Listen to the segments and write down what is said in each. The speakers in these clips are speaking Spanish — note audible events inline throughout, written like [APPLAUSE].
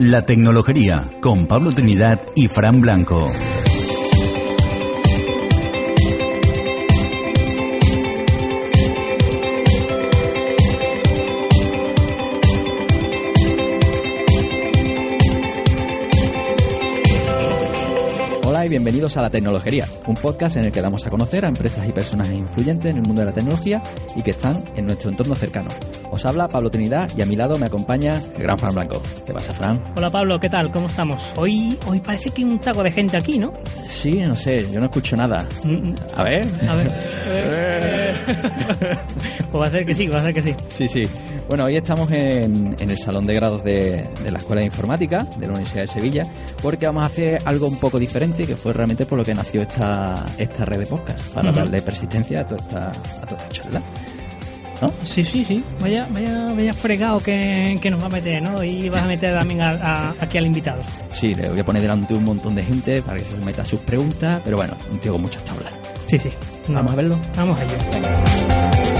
La Tecnología con Pablo Trinidad y Fran Blanco. Y bienvenidos a La Tecnología, un podcast en el que damos a conocer a empresas y personajes influyentes en el mundo de la tecnología y que están en nuestro entorno cercano. Os habla Pablo Trinidad y a mi lado me acompaña el gran Fran Blanco. ¿Qué pasa, Fran? Hola Pablo, ¿qué tal? ¿Cómo estamos? Hoy, hoy parece que hay un taco de gente aquí, ¿no? Sí, no sé, yo no escucho nada. Mm, A ver. A ver. [LAUGHS] [LAUGHS] pues va a ser que sí, va a ser que sí. Sí, sí. Bueno, hoy estamos en, en el salón de grados de, de la Escuela de Informática de la Universidad de Sevilla porque vamos a hacer algo un poco diferente que fue realmente por lo que nació esta, esta red de podcast para darle persistencia a toda esta, a toda esta charla. ¿No? Sí, sí, sí. Vaya, vaya, vaya fregado que, que nos va a meter, ¿no? Y vas a meter también a- a- aquí al invitado. Sí, le voy a poner delante un montón de gente para que se meta sus preguntas, pero bueno, un tío con muchas tablas. Sí, sí. Vamos a verlo. Vamos allá. En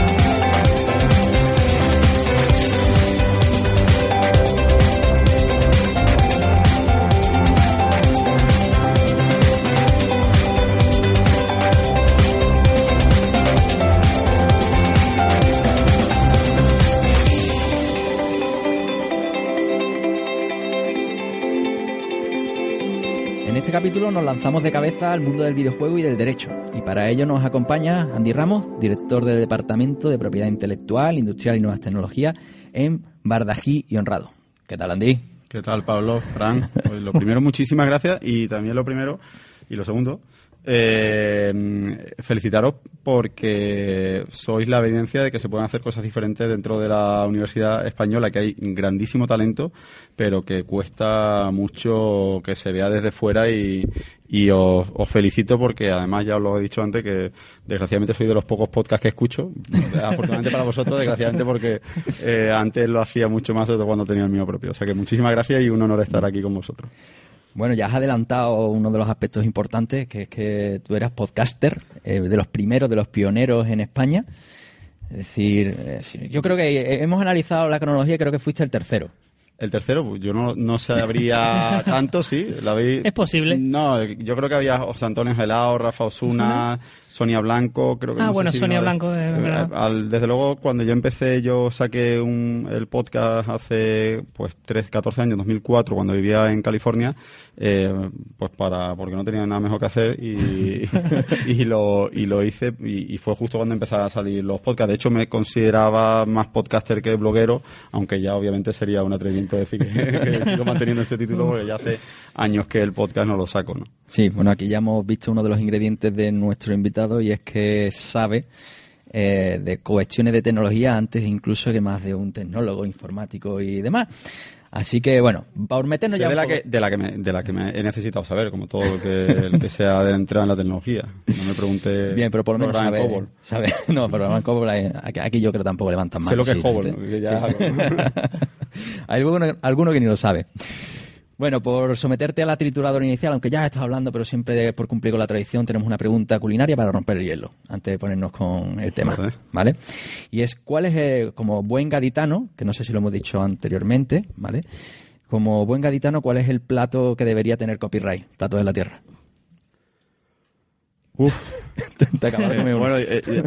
capítulo nos lanzamos de cabeza al mundo del videojuego y del derecho. Y para ello nos acompaña Andy Ramos, director del Departamento de Propiedad Intelectual, Industrial y Nuevas Tecnologías en Bardají y Honrado. ¿Qué tal, Andy? ¿Qué tal, Pablo? Fran. Pues lo primero, [LAUGHS] muchísimas gracias. Y también lo primero, y lo segundo, eh, felicitaros porque sois la evidencia de que se pueden hacer cosas diferentes dentro de la Universidad Española, que hay grandísimo talento, pero que cuesta mucho que se vea desde fuera y, os, felicito porque además ya os lo he dicho antes que desgraciadamente soy de los pocos podcasts que escucho. Afortunadamente para vosotros, desgraciadamente porque eh, antes lo hacía mucho más cuando tenía el mío propio. O sea que muchísimas gracias y un honor estar aquí con vosotros. Bueno, ya has adelantado uno de los aspectos importantes, que es que tú eras podcaster, eh, de los primeros, de los pioneros en España. Es decir, eh, yo creo que hemos analizado la cronología y creo que fuiste el tercero. El tercero, pues, yo no, no sabría [LAUGHS] tanto, sí. ¿la veis? Es posible. No, yo creo que había José Antonio Gelao, Rafa Osuna, Sonia Blanco, creo que Ah, no sé bueno, si Sonia no- Blanco, eh, verdad. al- desde luego, cuando yo empecé, yo saqué un, el podcast hace pues 13, 14 años, 2004, cuando vivía en California, eh, pues para porque no tenía nada mejor que hacer y, [LAUGHS] [LAUGHS] y, lo, y lo hice y, y fue justo cuando empezaron a salir los podcasts. De hecho, me consideraba más podcaster que bloguero, aunque ya obviamente sería un atrevimiento decir que, que sigo manteniendo ese título porque ya hace años que el podcast no lo saco, ¿no? Sí, bueno, aquí ya hemos visto uno de los ingredientes de nuestro invitado y es que sabe eh, de cuestiones de tecnología antes incluso que más de un tecnólogo informático y demás. Así que, bueno, por meternos ya de la, poco- que, de, la que me, de la que me he necesitado saber, como todo lo que, el que sea de entrar en la tecnología. No me pregunte. Bien, pero por lo menos programa en sabe, COBOL. sabe- [LAUGHS] No, programa en COBOL, aquí, aquí yo creo que tampoco levantan más. Sé lo que es COBOL, ¿no? Que ya es algo. [LAUGHS] Hay alguno, alguno que ni lo sabe. Bueno, por someterte a la trituradora inicial, aunque ya estás hablando, pero siempre por cumplir con la tradición, tenemos una pregunta culinaria para romper el hielo, antes de ponernos con el tema, Vale. ¿vale? Y es, ¿cuál es, eh, como buen gaditano, que no sé si lo hemos dicho anteriormente, ¿vale? Como buen gaditano, ¿cuál es el plato que debería tener copyright? Plato de la tierra. Uf. [LAUGHS] Te acabas de comer bueno, eh, eh,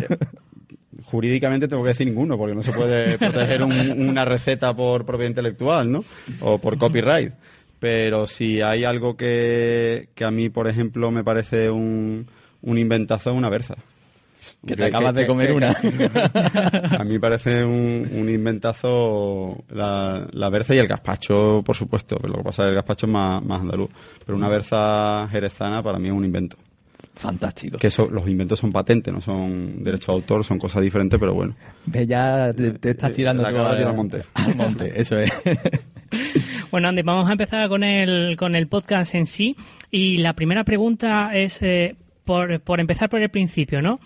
jurídicamente tengo que decir ninguno, porque no se puede proteger un- una receta por propiedad intelectual, ¿no? O por copyright. Pero si hay algo que, que a mí, por ejemplo, me parece un, un inventazo, es una berza. Que te acabas de comer una. A mí parece un, un inventazo la, la berza y el gazpacho, por supuesto. Pero lo que pasa es que el gazpacho es más, más andaluz. Pero una berza jerezana para mí es un invento. Fantástico. Que eso, los inventos son patentes, no son derechos de autor, son cosas diferentes, pero bueno. Ve, ya te, te estás Eh, tirando la al monte. [LAUGHS] Al monte, eso es. [LAUGHS] Bueno, Andy, vamos a empezar con el, con el podcast en sí. Y la primera pregunta es, eh, por, por empezar por el principio, ¿no?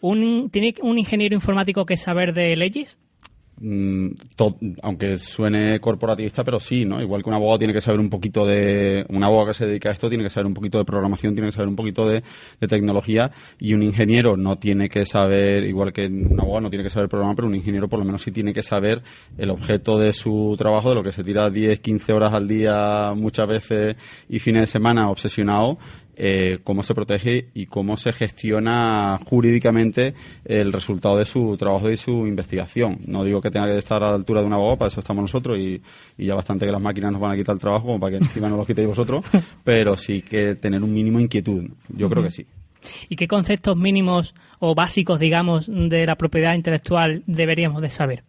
Un, ¿Tiene un ingeniero informático que saber de leyes? Mm, aunque suene corporativista, pero sí, ¿no? Igual que un abogado tiene que saber un poquito de, un abogado que se dedica a esto tiene que saber un poquito de programación, tiene que saber un poquito de, tecnología y un ingeniero no tiene que saber, igual que un abogado no tiene que saber programar, pero un ingeniero por lo menos sí tiene que saber el objeto de su trabajo, de lo que se tira 10, 15 horas al día muchas veces y fines de semana obsesionado, eh, cómo se protege y cómo se gestiona jurídicamente el resultado de su trabajo y su investigación. No digo que tenga que estar a la altura de una abogado, para eso estamos nosotros y, ya bastante que las máquinas nos van a quitar el trabajo como para que encima no lo quitéis vosotros, [LAUGHS] pero sí que tener un mínimo inquietud. Yo creo que sí. ¿Y qué conceptos mínimos o básicos, digamos, de la propiedad intelectual deberíamos de saber?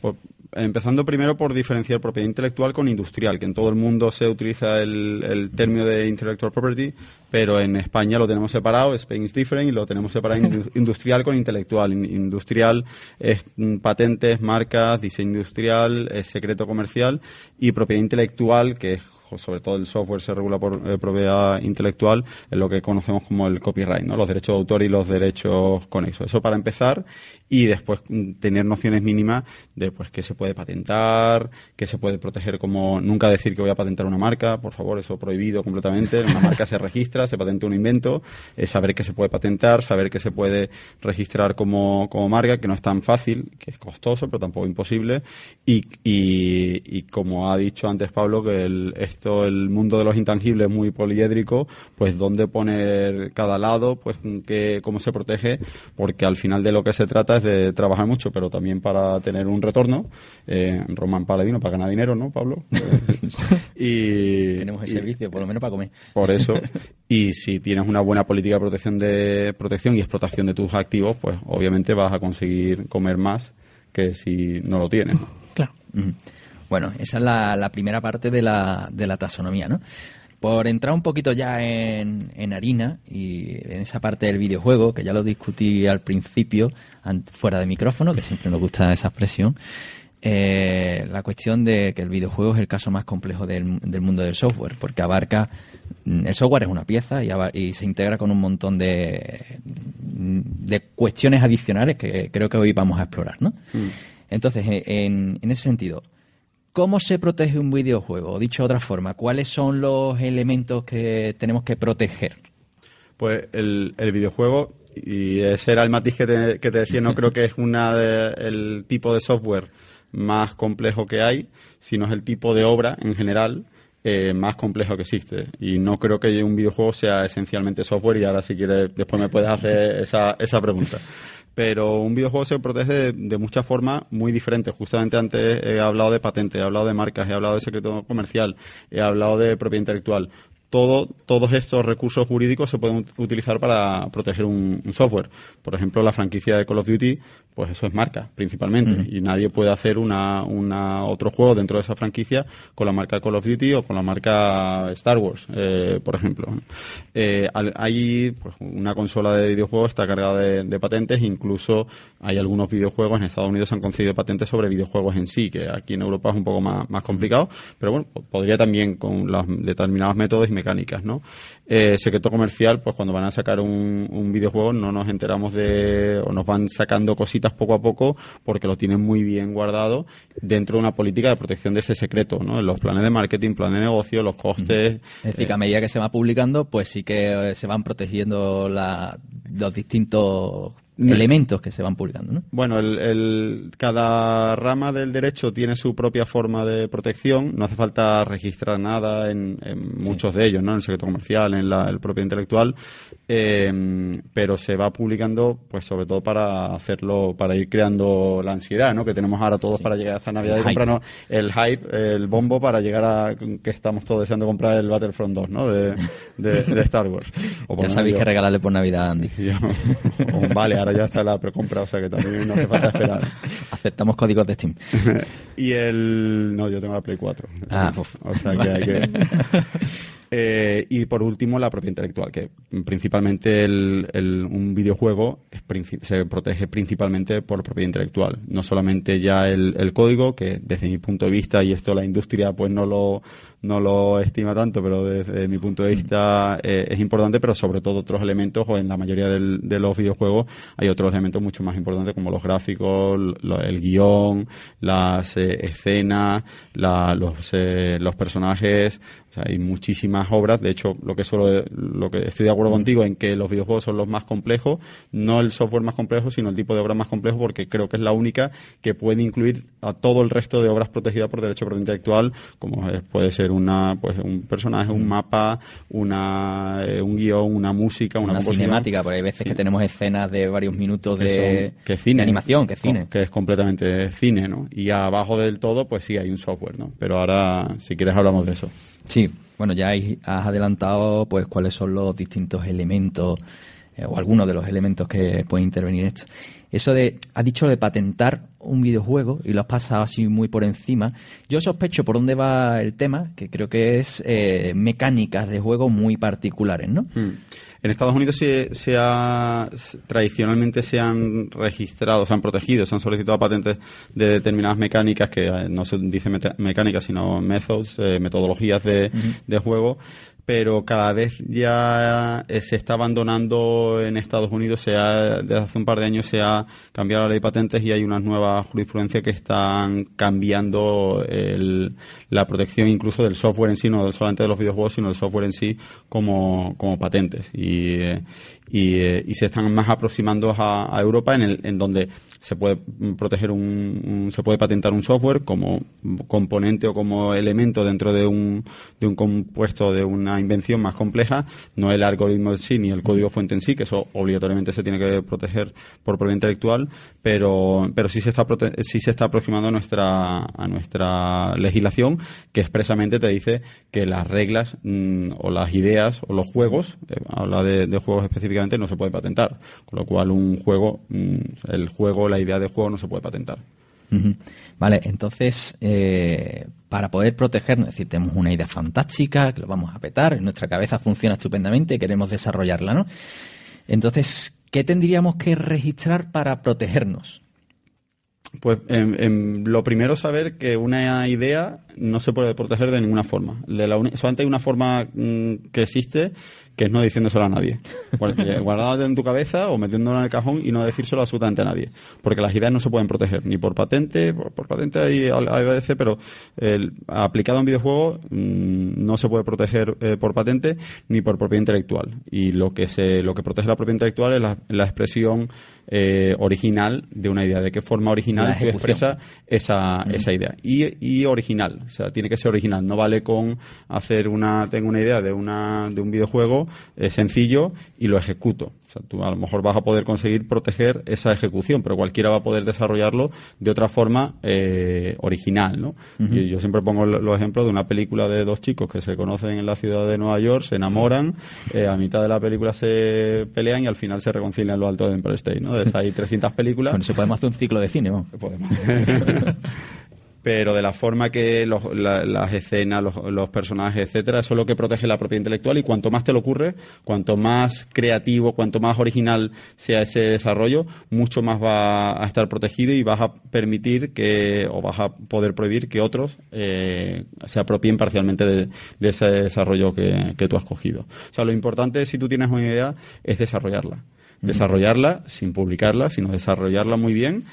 Pues empezando primero por diferenciar propiedad intelectual con industrial, que en todo el mundo se utiliza el, término de intellectual property, pero en España lo tenemos separado, Spain is different, y lo tenemos separado industrial con intelectual. Industrial es mm, patentes, marcas, diseño industrial, es secreto comercial, y propiedad intelectual, que es sobre todo el software se regula por eh, propiedad intelectual, en lo que conocemos como el copyright, ¿no? Los derechos de autor y los derechos conexos. Eso para empezar y después mm, tener nociones mínimas de pues que se puede patentar, que se puede proteger como nunca decir que voy a patentar una marca, por favor, eso prohibido completamente. Una marca se registra, se patenta un invento, saber que se puede patentar, saber que se puede registrar como, como marca, que no es tan fácil, que es costoso, pero tampoco imposible. Y, y, como ha dicho antes Pablo, que el, el mundo de los intangibles es muy poliédrico, pues dónde poner cada lado, pues que, cómo se protege, porque al final de lo que se trata es de trabajar mucho, pero también para tener un retorno. Eh, Román Paladino para ganar dinero, ¿no, Pablo? [LAUGHS] y tenemos el servicio, por lo menos para comer. Por eso. Y si tienes una buena política de protección de protección y explotación de tus activos, pues obviamente vas a conseguir comer más que si no lo tienes. Claro. Bueno, esa es la, primera parte de la, de la taxonomía, ¿no? Por entrar un poquito ya en, en, harina y en esa parte del videojuego, que ya lo discutí al principio, fuera de micrófono, que siempre nos gusta esa expresión, eh, la cuestión de que el videojuego es el caso más complejo del, del mundo del software, porque abarca. Mm, el software es una pieza y, y, se integra con un montón de, de cuestiones adicionales que creo que hoy vamos a explorar, ¿no? Mm. Entonces, en, en ese sentido, ¿Cómo se protege un videojuego? Dicho de otra forma, ¿cuáles son los elementos que tenemos que proteger? Pues el, videojuego, y ese era el matiz que te, que te decía, no creo que es una el tipo de software más complejo que hay, sino es el tipo de obra en general eh, más complejo que existe. Y no creo que un videojuego sea esencialmente software y ahora si quieres después me puedes hacer esa, esa pregunta pero un videojuego se protege de, muchas formas muy diferentes. Justamente antes he hablado de patentes, he hablado de marcas, he hablado de secreto comercial, he hablado de propiedad intelectual. Todo, todos estos recursos jurídicos se pueden utilizar para proteger un, software. Por ejemplo, la franquicia de Call of Duty pues eso es marca, principalmente. Y nadie puede hacer una, una, otro juego dentro de esa franquicia con la marca Call of Duty o con la marca Star Wars, eh, por ejemplo. Eh, hay pues, una consola de videojuegos está cargada de, patentes, incluso hay algunos videojuegos en Estados Unidos han concedido patentes sobre videojuegos en sí, que aquí en Europa es un poco más, más complicado, pero bueno, podría también con los determinados métodos y mecánicas, ¿no? Eh, secreto comercial, pues cuando van a sacar un, un videojuego no nos enteramos de, o nos van sacando cositas poco a poco porque lo tienen muy bien guardado dentro de una política de protección de ese secreto, ¿no? En los planes de marketing, planes de negocio, los costes. Es decir, que a medida que se va publicando, pues sí que eh, se van protegiendo los distintos elementos que se van publicando. ¿no? Bueno, el, cada rama del derecho tiene su propia forma de protección. No hace falta registrar nada en, muchos de ellos, ¿no? en el secreto comercial, en la, el propio intelectual. Em, pero se va publicando, pues sobre todo para hacerlo, para ir creando la ansiedad, ¿no? Que tenemos ahora todos para llegar a esta Navidad y comprarnos el hype, el bombo para llegar a que estamos todos deseando comprar el Battlefront 2, ¿no? De, Star Wars. [LAUGHS] ya sabéis que regalarle por Navidad, Andy. [LAUGHS] vale, ahora ya está la precompra, o sea que también no hace falta esperar. [LAUGHS] Aceptamos códigos de Steam. y el... No, yo tengo la Play 4. Ah, O sea que hay que... Eh, y por último, la propiedad intelectual, que principalmente el, un videojuego se protege principalmente por propiedad intelectual. No solamente ya el, código, que desde mi punto de vista, y esto la industria pues no lo, no lo estima tanto, pero desde mi punto de vista eh, es importante, pero sobre todo otros elementos, o en la mayoría de los videojuegos hay otros elementos mucho más importantes como los gráficos, el guion, las eh, escenas, la, los, eh, los personajes, o sea, hay muchísimas obras. De hecho, lo que solo, lo que estoy de acuerdo contigo en que los videojuegos son los más complejos, no el software más complejo, sino el tipo de obra más complejo, porque creo que es la única que puede incluir a todo el resto de obras protegidas por derecho de propiedad intelectual, como puede ser una, pues un personaje, un mapa, una, eh, un guion, una música, una, una cinemática, porque hay veces que tenemos escenas de varios minutos de, que cine, animación, que cine. Que es completamente cine, ¿no? Y abajo del todo, pues sí hay un software, ¿no? Pero ahora, si quieres, hablamos de eso. Sí, bueno, ya has adelantado pues cuáles son los distintos elementos eh, o algunos de los elementos que pueden intervenir en esto. Eso de, has dicho de patentar un videojuego y lo has pasado así muy por encima. Yo sospecho por dónde va el tema, que creo que es eh, mecánicas de juego muy particulares, ¿no? Hmm. En Estados Unidos se, ha, tradicionalmente se han registrado, se han protegido, se han solicitado patentes de determinadas mecánicas que eh, no se dice mecánicas, sino methods, eh, metodologías de, de juego pero cada vez ya eh, se está abandonando en Estados Unidos, se desde hace un par de años se ha cambiado la ley de patentes y hay unas nuevas jurisprudencias que están cambiando la protección incluso del software en sí, no solamente de los videojuegos, sino del software en sí como, como patentes. Y, eh, eh, y, se están más aproximando a, Europa en, el, en donde se puede proteger un, se puede patentar un software como componente o como elemento dentro de un, de un compuesto de una invención más compleja, no el algoritmo en sí ni el código fuente en sí, que eso obligatoriamente se tiene que proteger por propiedad intelectual, pero, pero sí se está sí se está aproximando a nuestra, a nuestra legislación que expresamente te dice que las reglas mm, o las ideas o los juegos, eh, habla de, juegos específicamente, no se puede patentar. Con lo cual un juego, mm, el juego, la idea de juego no se puede patentar. Vale, entonces, eh, para poder protegernos, es decir, tenemos una idea fantástica, que lo vamos a petar, en nuestra cabeza funciona estupendamente, queremos desarrollarla, ¿no? Entonces, ¿qué tendríamos que registrar para protegernos? Pues en, lo primero saber que una idea no se puede proteger de ninguna forma. De la solamente hay una forma mm, que existe que es no diciéndoselo a nadie. [LAUGHS] Guardándote en tu cabeza o metiéndolo en el cajón y no decírselo absolutamente a nadie. Porque las ideas no se pueden proteger, ni por patente, por, patente hay, hay veces, pero el, aplicado a un videojuego mm, no se puede proteger eh, por patente ni por propiedad intelectual. Y lo que se, lo que protege la propiedad intelectual es la, la expresión eh, original de una idea, de qué forma original que expresa esa, esa idea. Y, y original, o sea, tiene que ser original, no vale con hacer una, tengo una idea de, una, de un videojuego eh, sencillo y lo ejecuto. O sea, tú a lo mejor vas a poder conseguir proteger esa ejecución, pero cualquiera va a poder desarrollarlo de otra forma eh, original, ¿no? Y yo siempre pongo los ejemplos de una película de dos chicos que se conocen en la ciudad de Nueva York, se enamoran, eh, a mitad de la película se pelean y al final se reconcilian en lo alto del Empire State, ¿no? hay 300 películas. Bueno, se podemos hacer un ciclo de cine, ¿no? Podemos. [LAUGHS] pero de la forma que las escenas, los, personajes, etcétera, eso es lo que protege la propiedad intelectual y cuanto más te lo ocurre, cuanto más creativo, cuanto más original sea ese desarrollo, mucho más va a estar protegido y vas a permitir que, o vas a poder prohibir que otros eh, se apropien parcialmente de, ese desarrollo que, que tú has cogido. O sea, lo importante si tú tienes una idea es desarrollarla desarrollarla sin publicarla, sino desarrollarla muy bien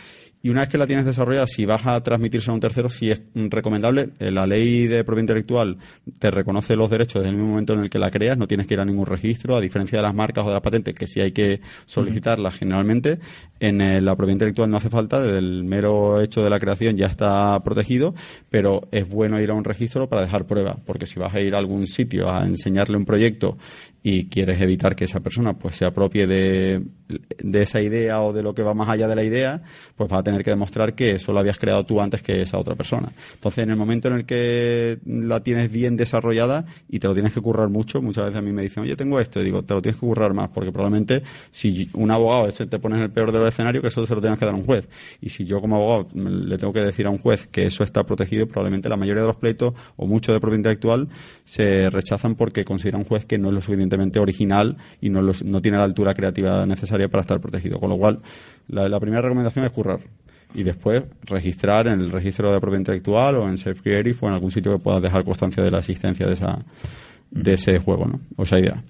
y una vez que la tienes desarrollada, si vas a transmitirse a un tercero, si es recomendable, eh, la ley de propiedad intelectual te reconoce los derechos desde el mismo momento en el que la creas, no tienes que ir a ningún registro, a diferencia de las marcas o de las patentes, que sí hay que solicitarlas generalmente. En eh, la propiedad intelectual no hace falta, desde el mero hecho de la creación ya está protegido, pero es bueno ir a un registro para dejar prueba, porque si vas a ir a algún sitio a enseñarle un proyecto y quieres evitar que esa persona pues se apropie de, esa idea o de lo que va más allá de la idea, pues vas a tener que demostrar que eso lo habías creado tú antes que esa otra persona. Entonces, en el momento en el que la tienes bien desarrollada y te lo tienes que currar mucho, muchas veces a mí me dicen, oye, tengo esto, y digo, te lo tienes que currar más, porque probablemente si un abogado te pone en el peor de los escenarios, que eso se lo tengas que dar a un juez. Y si yo como abogado le tengo que decir a un juez que eso está protegido, probablemente la mayoría de los pleitos o mucho de propiedad intelectual se rechazan porque considera un juez que no es lo suficiente original y no, no tiene la altura creativa necesaria para estar protegido. Con lo cual, la, primera recomendación es currar y después registrar en el registro de propiedad intelectual o en Self Creative o en algún sitio que puedas dejar constancia de la existencia de esa de ese juego, ¿no? O esa idea.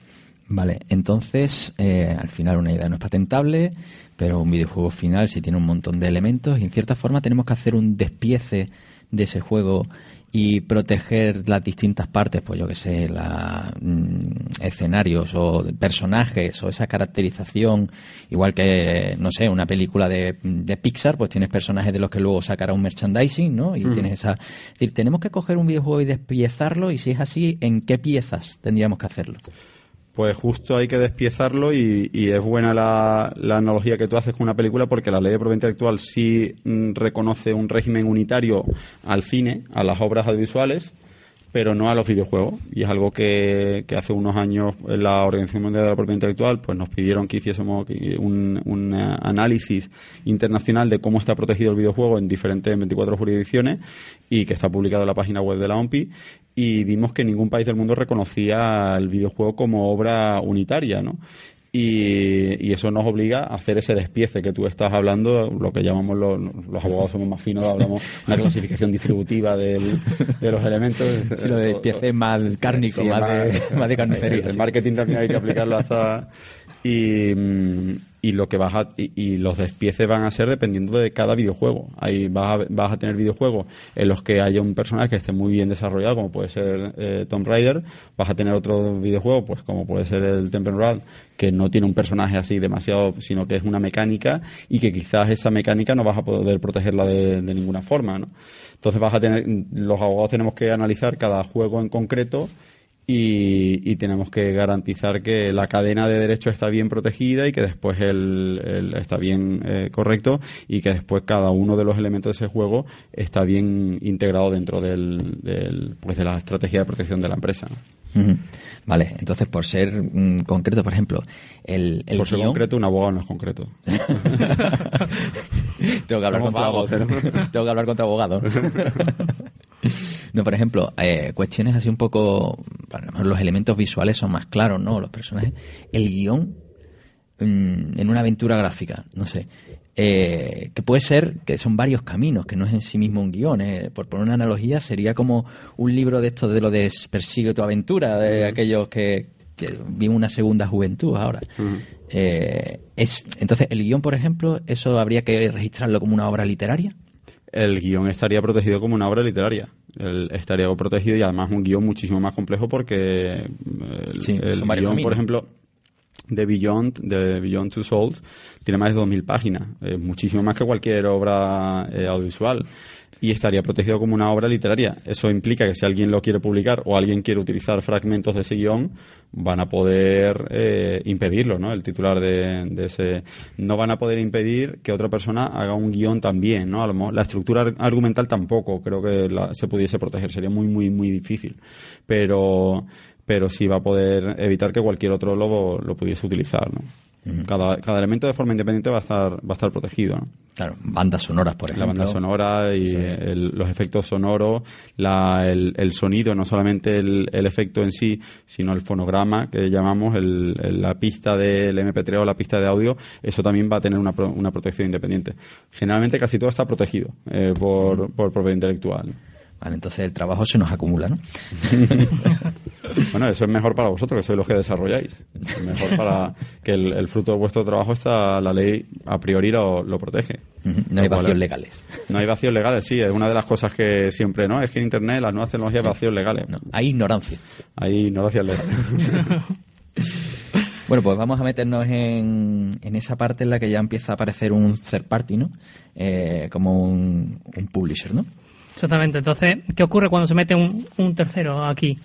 Vale, entonces eh, al final una idea no es patentable, pero un videojuego final sí tiene un montón de elementos y en cierta forma tenemos que hacer un despiece de ese juego y proteger las distintas partes, pues yo que sé, la, mm, escenarios o personajes o esa caracterización, igual que, no sé, una película de, de, Pixar, pues tienes personajes de los que luego sacará un merchandising, ¿no? Y tienes esa... Es decir, tenemos que coger un videojuego y despiezarlo y si es así, ¿en qué piezas tendríamos que hacerlo? Pues justo hay que despiezarlo y, es buena la, analogía que tú haces con una película porque la ley de propiedad intelectual sí mm, reconoce un régimen unitario al cine, a las obras audiovisuales, pero no a los videojuegos. Y es algo que, hace unos años la Organización Mundial de la Propiedad Intelectual pues nos pidieron que hiciésemos un, un, análisis internacional de cómo está protegido el videojuego en diferentes 24 jurisdicciones y que está publicado en la página web de la OMPI y vimos que ningún país del mundo reconocía el videojuego como obra unitaria, ¿no? Y, eso nos obliga a hacer ese despiece que tú estás hablando, lo que llamamos los, los abogados somos más finos, hablamos [LAUGHS] una clasificación distributiva de los elementos. Sí, lo de despiece más cárnico, más, de, más de carnicería. El, marketing también hay que aplicarlo hasta... Y, y lo que vas a, y, los despieces van a ser dependiendo de cada videojuego. Ahí vas a, vas a tener videojuegos en los que haya un personaje que esté muy bien desarrollado, como puede ser eh, Tomb Raider. Vas a tener otro videojuego, pues como puede ser el Temple Run, que no tiene un personaje así demasiado, sino que es una mecánica y que quizás esa mecánica no vas a poder protegerla de, de ninguna forma, ¿no? Entonces vas a tener, los abogados tenemos que analizar cada juego en concreto y, tenemos que garantizar que la cadena de derecho está bien protegida y que después el, está bien eh, correcto y que después cada uno de los elementos de ese juego está bien integrado dentro del, pues de la estrategia de protección de la empresa. Vale, entonces por ser mm, concreto, por ejemplo, el, Por ser concreto, un abogado no es concreto. [LAUGHS] tengo que hablar con abogado. [LAUGHS] tengo que hablar con tu abogado. [LAUGHS] No, por ejemplo, eh, cuestiones así un poco, los elementos visuales son más claros, ¿no? Los personajes. El guion mm, en una aventura gráfica, no sé. Eh, que puede ser que son varios caminos, que no es en sí mismo un guion. Eh. Por poner una analogía, sería como un libro de esto de lo de Persigue tu aventura, de aquellos que, que viven una segunda juventud ahora. es, entonces, el guion, por ejemplo, ¿eso habría que registrarlo como una obra literaria? El guion estaría protegido como una obra literaria. Estaría protegido y además un guion muchísimo más complejo porque el, guion, por ejemplo, de Beyond, de Beyond Two Souls, tiene más de 2.000 páginas, muchísimo más que cualquier obra eh, audiovisual y estaría protegido como una obra literaria. Eso implica que si alguien lo quiere publicar o alguien quiere utilizar fragmentos de ese guion, van a poder eh, impedirlo, ¿no? El titular de, ese... No van a poder impedir que otra persona haga un guion también, ¿no? A lo la estructura argumental tampoco creo que se pudiese proteger. Sería muy, muy, muy difícil. Pero pero sí va a poder evitar que cualquier otro lobo lo pudiese utilizar, ¿no? cada, cada elemento de forma independiente va a estar, va a estar protegido, ¿no? Claro, bandas sonoras, por ejemplo. La banda sonora y los efectos sonoros, la, el, sonido, no solamente el, efecto en sí, sino el fonograma que llamamos, el, la pista del MP3 o la pista de audio, eso también va a tener una, una protección independiente. Generalmente casi todo está protegido eh, por, por propiedad intelectual. Vale, entonces el trabajo se nos acumula, ¿no? [LAUGHS] bueno, eso es mejor para vosotros, que sois los que desarrolláis. Es mejor para que el, fruto de vuestro trabajo está, la ley a priori lo, protege. No hay vacíos legales. No hay vacíos legales, sí, es una de las cosas que siempre, ¿no? Es que en Internet las nuevas tecnologías vacíos legales. No, hay ignorancia. Hay ignorancia legal. [LAUGHS] Bueno, pues vamos a meternos en, en, esa parte en la que ya empieza a aparecer un third party, ¿no? Eh, como un, un publisher, ¿no? Exactamente. Entonces, ¿qué ocurre cuando se mete un, tercero aquí?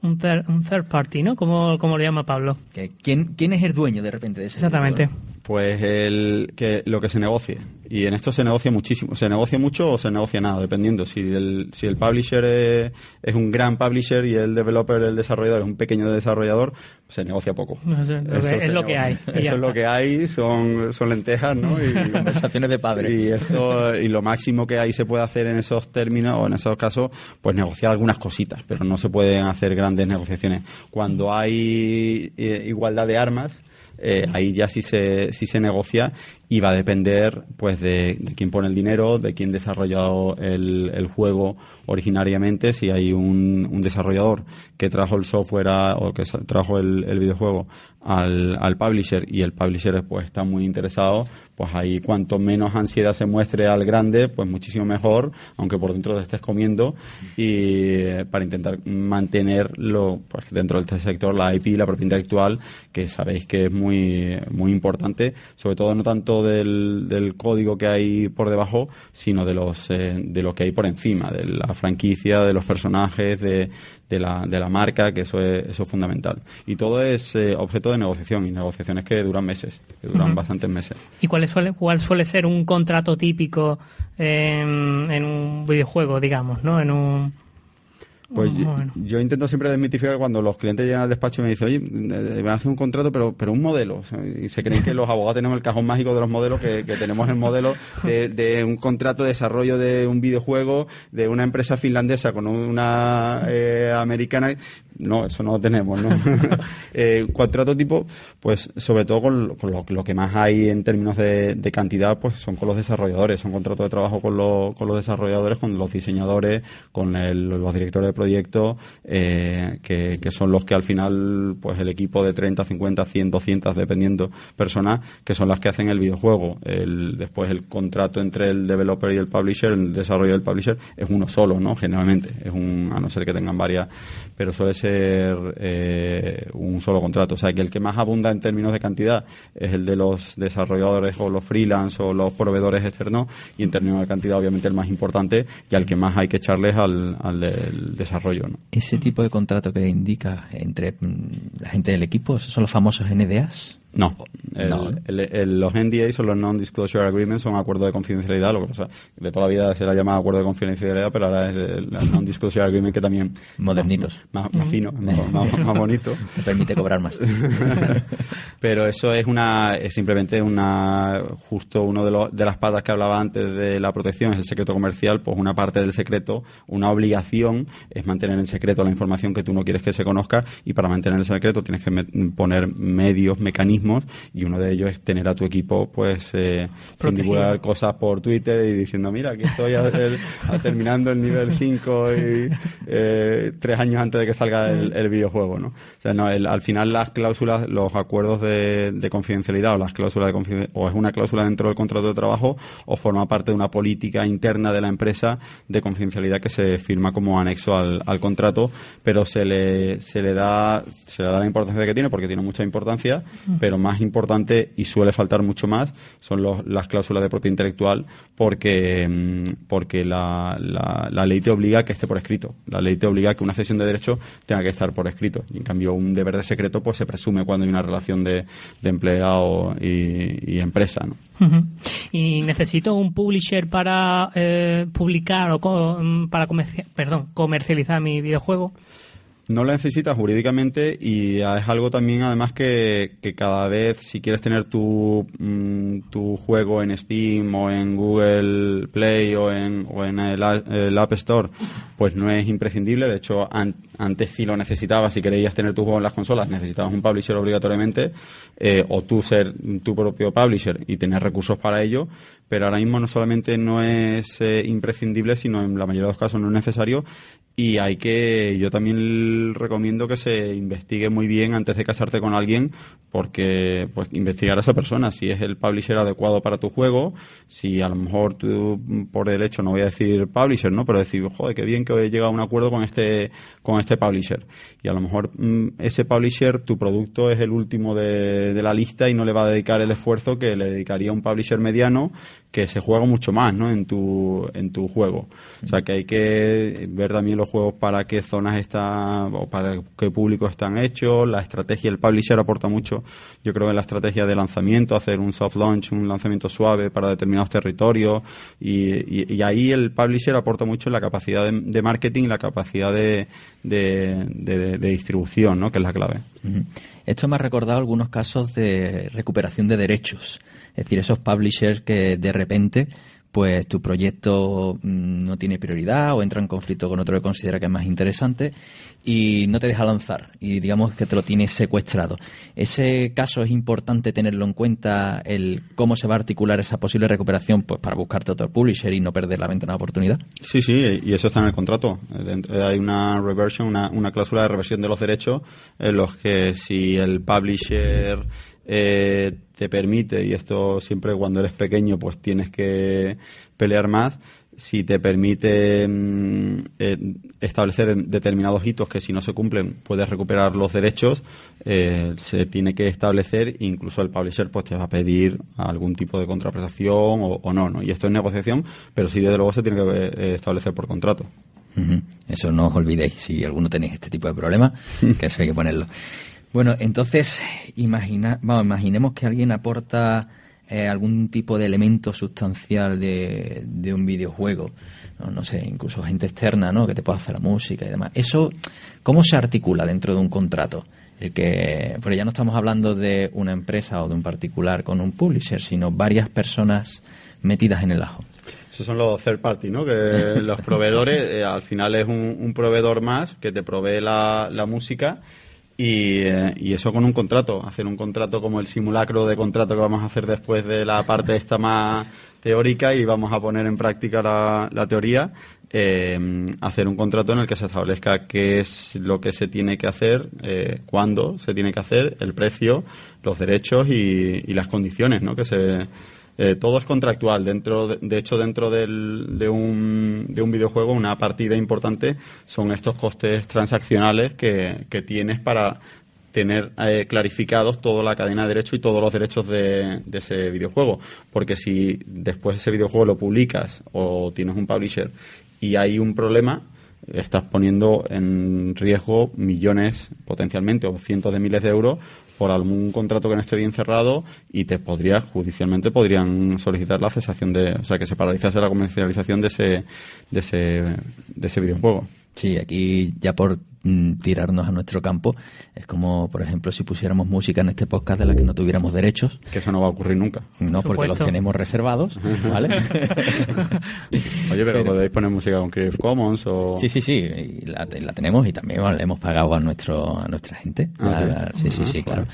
un, third, un third party, ¿no? Como, como lo llama Pablo. ¿Quién, ¿Quién es el dueño de repente de ese Exactamente. Pues el, que lo que se negocie. Y en esto se negocia muchísimo. Se negocia mucho o se negocia nada, dependiendo. Si el, si el publisher es, es un gran publisher y el developer, el desarrollador, es un pequeño desarrollador, se negocia poco. [LAUGHS] Eso es lo que- es lo que hay. Eso es lo que hay, son, son lentejas, ¿no? Y, [LAUGHS] Conversaciones de padres. y esto y lo máximo que ahí se puede hacer en esos términos o en esos casos pues negociar algunas cositas pero no se pueden hacer grandes negociaciones cuando hay eh, igualdad de armas eh, ahí ya sí se, sí se negocia y va a depender pues de, quién pone el dinero, de quién desarrollado el, el juego originariamente, si hay un, un desarrollador que trajo el software o que trajo el, videojuego al, al publisher y el publisher pues está muy interesado, pues ahí cuanto menos ansiedad se muestre al grande, pues muchísimo mejor, aunque por dentro te estés comiendo. Y eh, para intentar mantenerlo pues dentro del sector la IP, la propiedad intelectual, que sabéis que es muy muy importante, sobre todo no tanto del, del código que hay por debajo, sino de los eh, de lo que hay por encima, de la franquicia, de los personajes, de, de la, de la marca, que eso es, eso es fundamental. Y todo es eh, objeto de negociación y negociaciones que duran meses, que duran bastantes meses. ¿Y cuál suele, cuál suele ser un contrato típico en, en un videojuego, digamos, ¿no? En un... Pues yo, Bueno. yo intento siempre desmitificar cuando los clientes llegan al despacho y me dicen, oye, eh, me hace un contrato, pero, pero un modelo. Y se creen que los [LAUGHS] abogados tenemos el cajón mágico de los modelos, que, que tenemos el modelo de, de un contrato de desarrollo de un videojuego de una empresa finlandesa con una eh, americana. No, eso no lo tenemos, ¿no? [LAUGHS] eh, contrato tipo, pues sobre todo con, lo- con lo, lo que más hay en términos de, de cantidad, pues son con los desarrolladores, son contratos de trabajo con, los con los desarrolladores, con los diseñadores, con el- los directores de proyecto, eh, que, que son los que al final, pues el equipo de 30, 50, 100, 200, dependiendo personas, que son las que hacen el videojuego. El, después el contrato entre el developer y el publisher, el desarrollo del publisher, es uno solo, ¿no? Generalmente, es un, a no ser que tengan varias, pero suele ser eh, un solo contrato. O sea, que el que más abunda en términos de cantidad es el de los desarrolladores o los freelance o los proveedores externos y en términos de cantidad obviamente el más importante y al que más hay que echarles al, al del desarrollo. Ese tipo de contrato que indica entre mm, la gente del equipo, ¿esos son los famosos NDAs? No, el- No. el- el- los NDA son los Non-Disclosure Agreements, son acuerdos de confidencialidad, lo que pasa de toda la vida se le ha llamado acuerdo de confidencialidad, pero ahora es el, Non-Disclosure Agreement que también... Modernitos. [LAUGHS] Más, más fino, más, [LAUGHS] más- más bonito. Te permite cobrar más. [LAUGHS] Pero eso es una es simplemente una justo uno de, los, de las patas que hablaba antes de la protección es el secreto comercial, pues una parte del secreto, una obligación es mantener en secreto la información que tú no quieres que se conozca y para mantener el secreto tienes que me- poner medios, mecanismos y uno de ellos es tener a tu equipo pues eh, sin divulgar cosas por Twitter y diciendo mira aquí estoy a- el- a- [LAUGHS] terminando el nivel 5 y eh, tres años antes de que salga el, el videojuego, ¿no? O sea, no, el- al final las cláusulas, los acuerdos de, de confidencialidad o las cláusulas de confidencialidad, o es una cláusula dentro del contrato de trabajo o forma parte de una política interna de la empresa de confidencialidad que se firma como anexo al, al contrato, pero se le, se le da, se le da la importancia que tiene porque tiene mucha importancia, pero más importante y suele faltar mucho más son los- las cláusulas de propiedad intelectual porque, mm, porque la, la, la ley te obliga a que esté por escrito. La ley te obliga a que una cesión de derecho tenga que estar por escrito. Y en cambio, un deber de secreto pues se presume cuando hay una relación de, empleado y, empresa. ¿no? Y necesito un publisher para eh, publicar o co- mm, para comerci- perdón, comercializar mi videojuego. No la necesitas jurídicamente y es algo también además que, que cada vez si quieres tener tu, mm, tu juego en Steam o en Google Play o en, o en el, App Store pues no es imprescindible. De hecho an- antes sí lo necesitabas. Si querías tener tu juego en las consolas necesitabas un publisher obligatoriamente eh, o tú ser tu propio publisher y tener recursos para ello. Pero ahora mismo no solamente no es eh, imprescindible, sino en la mayoría de los casos no es necesario y hay que, yo también recomiendo que se investigue muy bien antes de casarte con alguien, porque pues investigar a esa persona, si es el publisher adecuado para tu juego, si a lo mejor tú por derecho no voy a decir publisher, ¿no? Pero decir, joder, qué bien que he llegado a un acuerdo con este, con este publisher. Y a lo mejor mm, ese publisher, tu producto es el último de, de la lista y no le va a dedicar el esfuerzo que le dedicaría un publisher mediano que se juega mucho más ¿no? en, tu, en tu juego. O sea que hay que ver también los juegos para qué zonas están o para qué público están hechos, la estrategia, el publisher aporta mucho, yo creo en la estrategia de lanzamiento, hacer un soft launch, un lanzamiento suave para determinados territorios y, y, ahí el publisher aporta mucho en la capacidad de, marketing, la capacidad de, de, distribución, ¿no? que es la clave. Esto me ha recordado algunos casos de recuperación de derechos. Es decir, esos publishers que de repente pues tu proyecto mm, no tiene prioridad o entra en conflicto con otro que considera que es más interesante y no te deja lanzar y digamos que te lo tienes secuestrado. Ese caso es importante tenerlo en cuenta el cómo se va a articular esa posible recuperación pues para buscarte otro publisher y no perder la ventana de oportunidad. Sí, sí, y eso está en el contrato. Hay una reversion, una, una cláusula de reversión de los derechos en los que si el publisher eh, te permite, y esto siempre cuando eres pequeño pues tienes que pelear más, si te permite mm, eh, establecer determinados hitos que si no se cumplen puedes recuperar los derechos, eh, se tiene que establecer, incluso el publisher pues te va a pedir algún tipo de contraprestación o, no, no, y esto es negociación, pero sí desde luego se tiene que establecer por contrato. Eso no os olvidéis, si alguno tenéis este tipo de problemas, [LAUGHS] que eso hay que ponerlo. Bueno, entonces, imagina, vamos, imaginemos que alguien aporta eh, algún tipo de elemento sustancial de, de un videojuego. ¿no? sé, incluso gente externa, ¿no? Que te pueda hacer la música y demás. Eso, ¿cómo se articula dentro de un contrato? El que, porque ya no estamos hablando de una empresa o de un particular con un publisher, sino varias personas metidas en el ajo. Esos son los third party, ¿no? Que [LAUGHS] los proveedores, eh, al final es un, un, proveedor más que te provee la, la música eh, y, eso con un contrato, hacer un contrato como el simulacro de contrato que vamos a hacer después de la parte esta más teórica y vamos a poner en práctica la, teoría, eh, hacer un contrato en el que se establezca qué es lo que se tiene que hacer, eh, cuándo se tiene que hacer, el precio, los derechos y, y las condiciones ¿no? que se eh, todo es contractual. Dentro, de, hecho, dentro del, de, un, de un videojuego, una partida importante son estos costes transaccionales que, que tienes para tener eh, clarificados toda la cadena de derechos y todos los derechos de, de, ese videojuego. Porque si después ese videojuego lo publicas o tienes un publisher y hay un problema, estás poniendo en riesgo millones potencialmente o cientos de miles de euros por algún contrato que no esté bien cerrado y te podría, judicialmente, podrían solicitar la cesación de, o sea, que se paralizase la comercialización de ese, de ese, de ese videojuego. Sí, aquí ya por tirarnos a nuestro campo, es como, por ejemplo, si pusiéramos música en este podcast de la que no tuviéramos derechos. Que eso no va a ocurrir nunca. No, porque los tenemos reservados, ¿vale? [LAUGHS] Oye, pero, podéis poner música con Creative Commons o... Sí, sí, sí, la, tenemos y también le hemos pagado a, nuestro, a nuestra gente. Ah, sí, sí, sí, claro.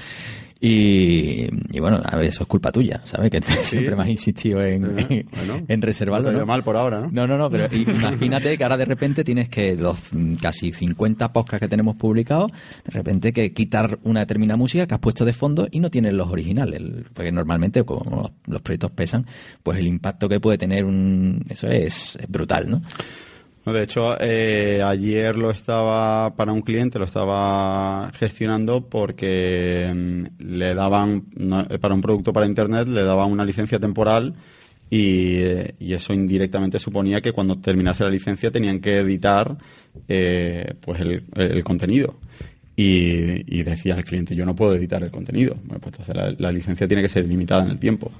Y, bueno, a ver, eso es culpa tuya, ¿sabes? Que [LAUGHS] siempre me has insistido en, en reservarlo. No, mal por ahora, ¿no? No, no, no, pero [LAUGHS] imagínate que ahora de repente tienes que los casi 50 podcasts que tenemos publicados, de repente que quitar una determinada música que has puesto de fondo y no tienes los originales. Porque normalmente, como los, proyectos pesan, pues el impacto que puede tener un, eso es brutal, ¿no? De hecho, eh, ayer lo estaba para un cliente, lo estaba gestionando porque mm, le daban, para un producto para Internet, le daban una licencia temporal y, eso indirectamente suponía que cuando terminase la licencia tenían que editar eh, pues el, contenido. Y, decía el cliente, yo no puedo editar el contenido. Bueno, pues entonces la licencia tiene que ser limitada en el tiempo.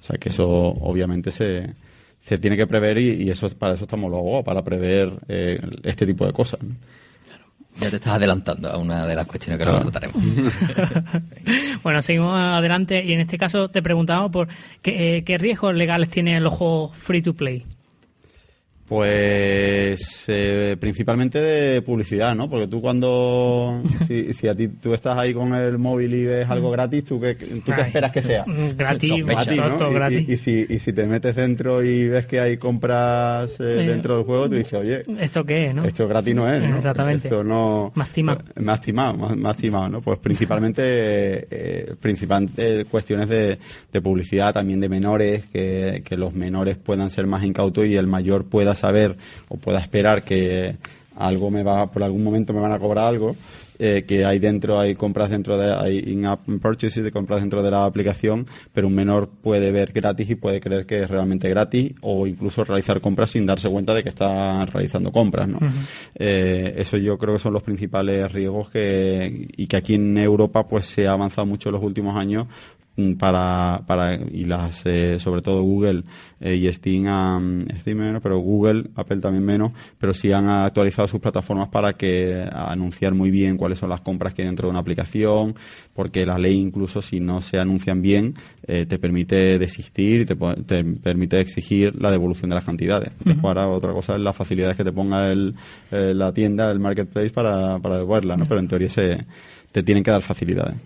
O sea que eso obviamente se, se tiene que prever y, eso para eso estamos luego, para prever eh, este tipo de cosas. Ya te estás adelantando a una de las cuestiones que luego trataremos. [LAUGHS] bueno, seguimos adelante y en este caso te preguntamos por qué, eh, qué riesgos legales tienen los juegos free to play. Pues eh, principalmente de publicidad, ¿no? Porque tú cuando, [LAUGHS] si, si, a ti tú estás ahí con el móvil y ves algo gratis, ¿tú qué, tú qué esperas que sea? Gratis, gratis, ¿no? gratis. Y, si, y si te metes dentro y ves que hay compras eh, dentro del juego, tú dices, oye, ¿esto qué es, no? Esto gratis no es, ¿no? Exactamente. Esto no... Más timado. Más timado, más, timado, ¿no? Pues principalmente, eh, principalmente cuestiones de, de publicidad, también de menores, que, que los menores puedan ser más incautos y el mayor pueda saber o pueda esperar que algo me va, por algún momento me van a cobrar algo eh, que hay dentro, hay compras dentro de, hay in-app purchases de compras dentro de la aplicación, pero un menor puede ver gratis y puede creer que es realmente gratis o incluso realizar compras sin darse cuenta de que está realizando compras, ¿no? Eh, eso yo creo que son los principales riesgos que, y que aquí en Europa pues se ha avanzado mucho en los últimos años para, para y las eh, sobre todo Google eh, y Steam, Steam menos, pero Google, Apple también menos, pero sí han actualizado sus plataformas para que anunciar muy bien cuáles son las compras que hay dentro de una aplicación, porque la ley incluso si no se anuncian bien eh, te permite desistir te, te permite exigir la devolución de las cantidades. Después ahora otra cosa es las facilidades que te ponga el, eh, la tienda, el marketplace para, para devolverla, ¿no? Pero en teoría se, te tienen que dar facilidades.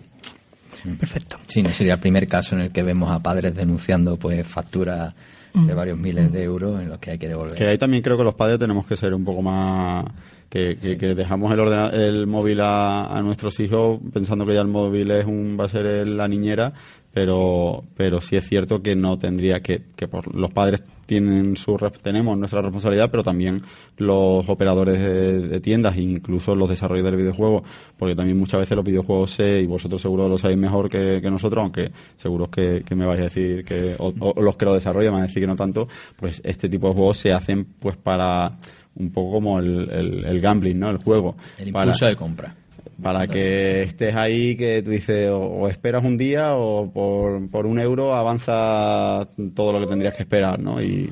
Perfecto. Sí, no sería el primer caso en el que vemos a padres denunciando pues facturas de varios miles de euros en los que hay que devolver. Que ahí también creo que los padres tenemos que ser un poco más que, que, que dejamos el ordena- el móvil a, a nuestros hijos pensando que ya el móvil es un va a ser el- la niñera pero pero sí es cierto que no tendría que que por, los padres tienen su tenemos nuestra responsabilidad pero también los operadores de, de tiendas incluso los desarrolladores de videojuegos porque también muchas veces los videojuegos se, y vosotros seguro lo sabéis mejor que, que nosotros aunque seguro que, que me vais a decir que o, o los que lo desarrollan van a decir que no tanto pues este tipo de juegos se hacen pues para un poco como el, el, el gambling no el juego El Para- impulso de compra. Para que estés ahí, que tú dices, o, o esperas un día o por, por un euro avanza todo lo que tendrías que esperar, ¿no? Y,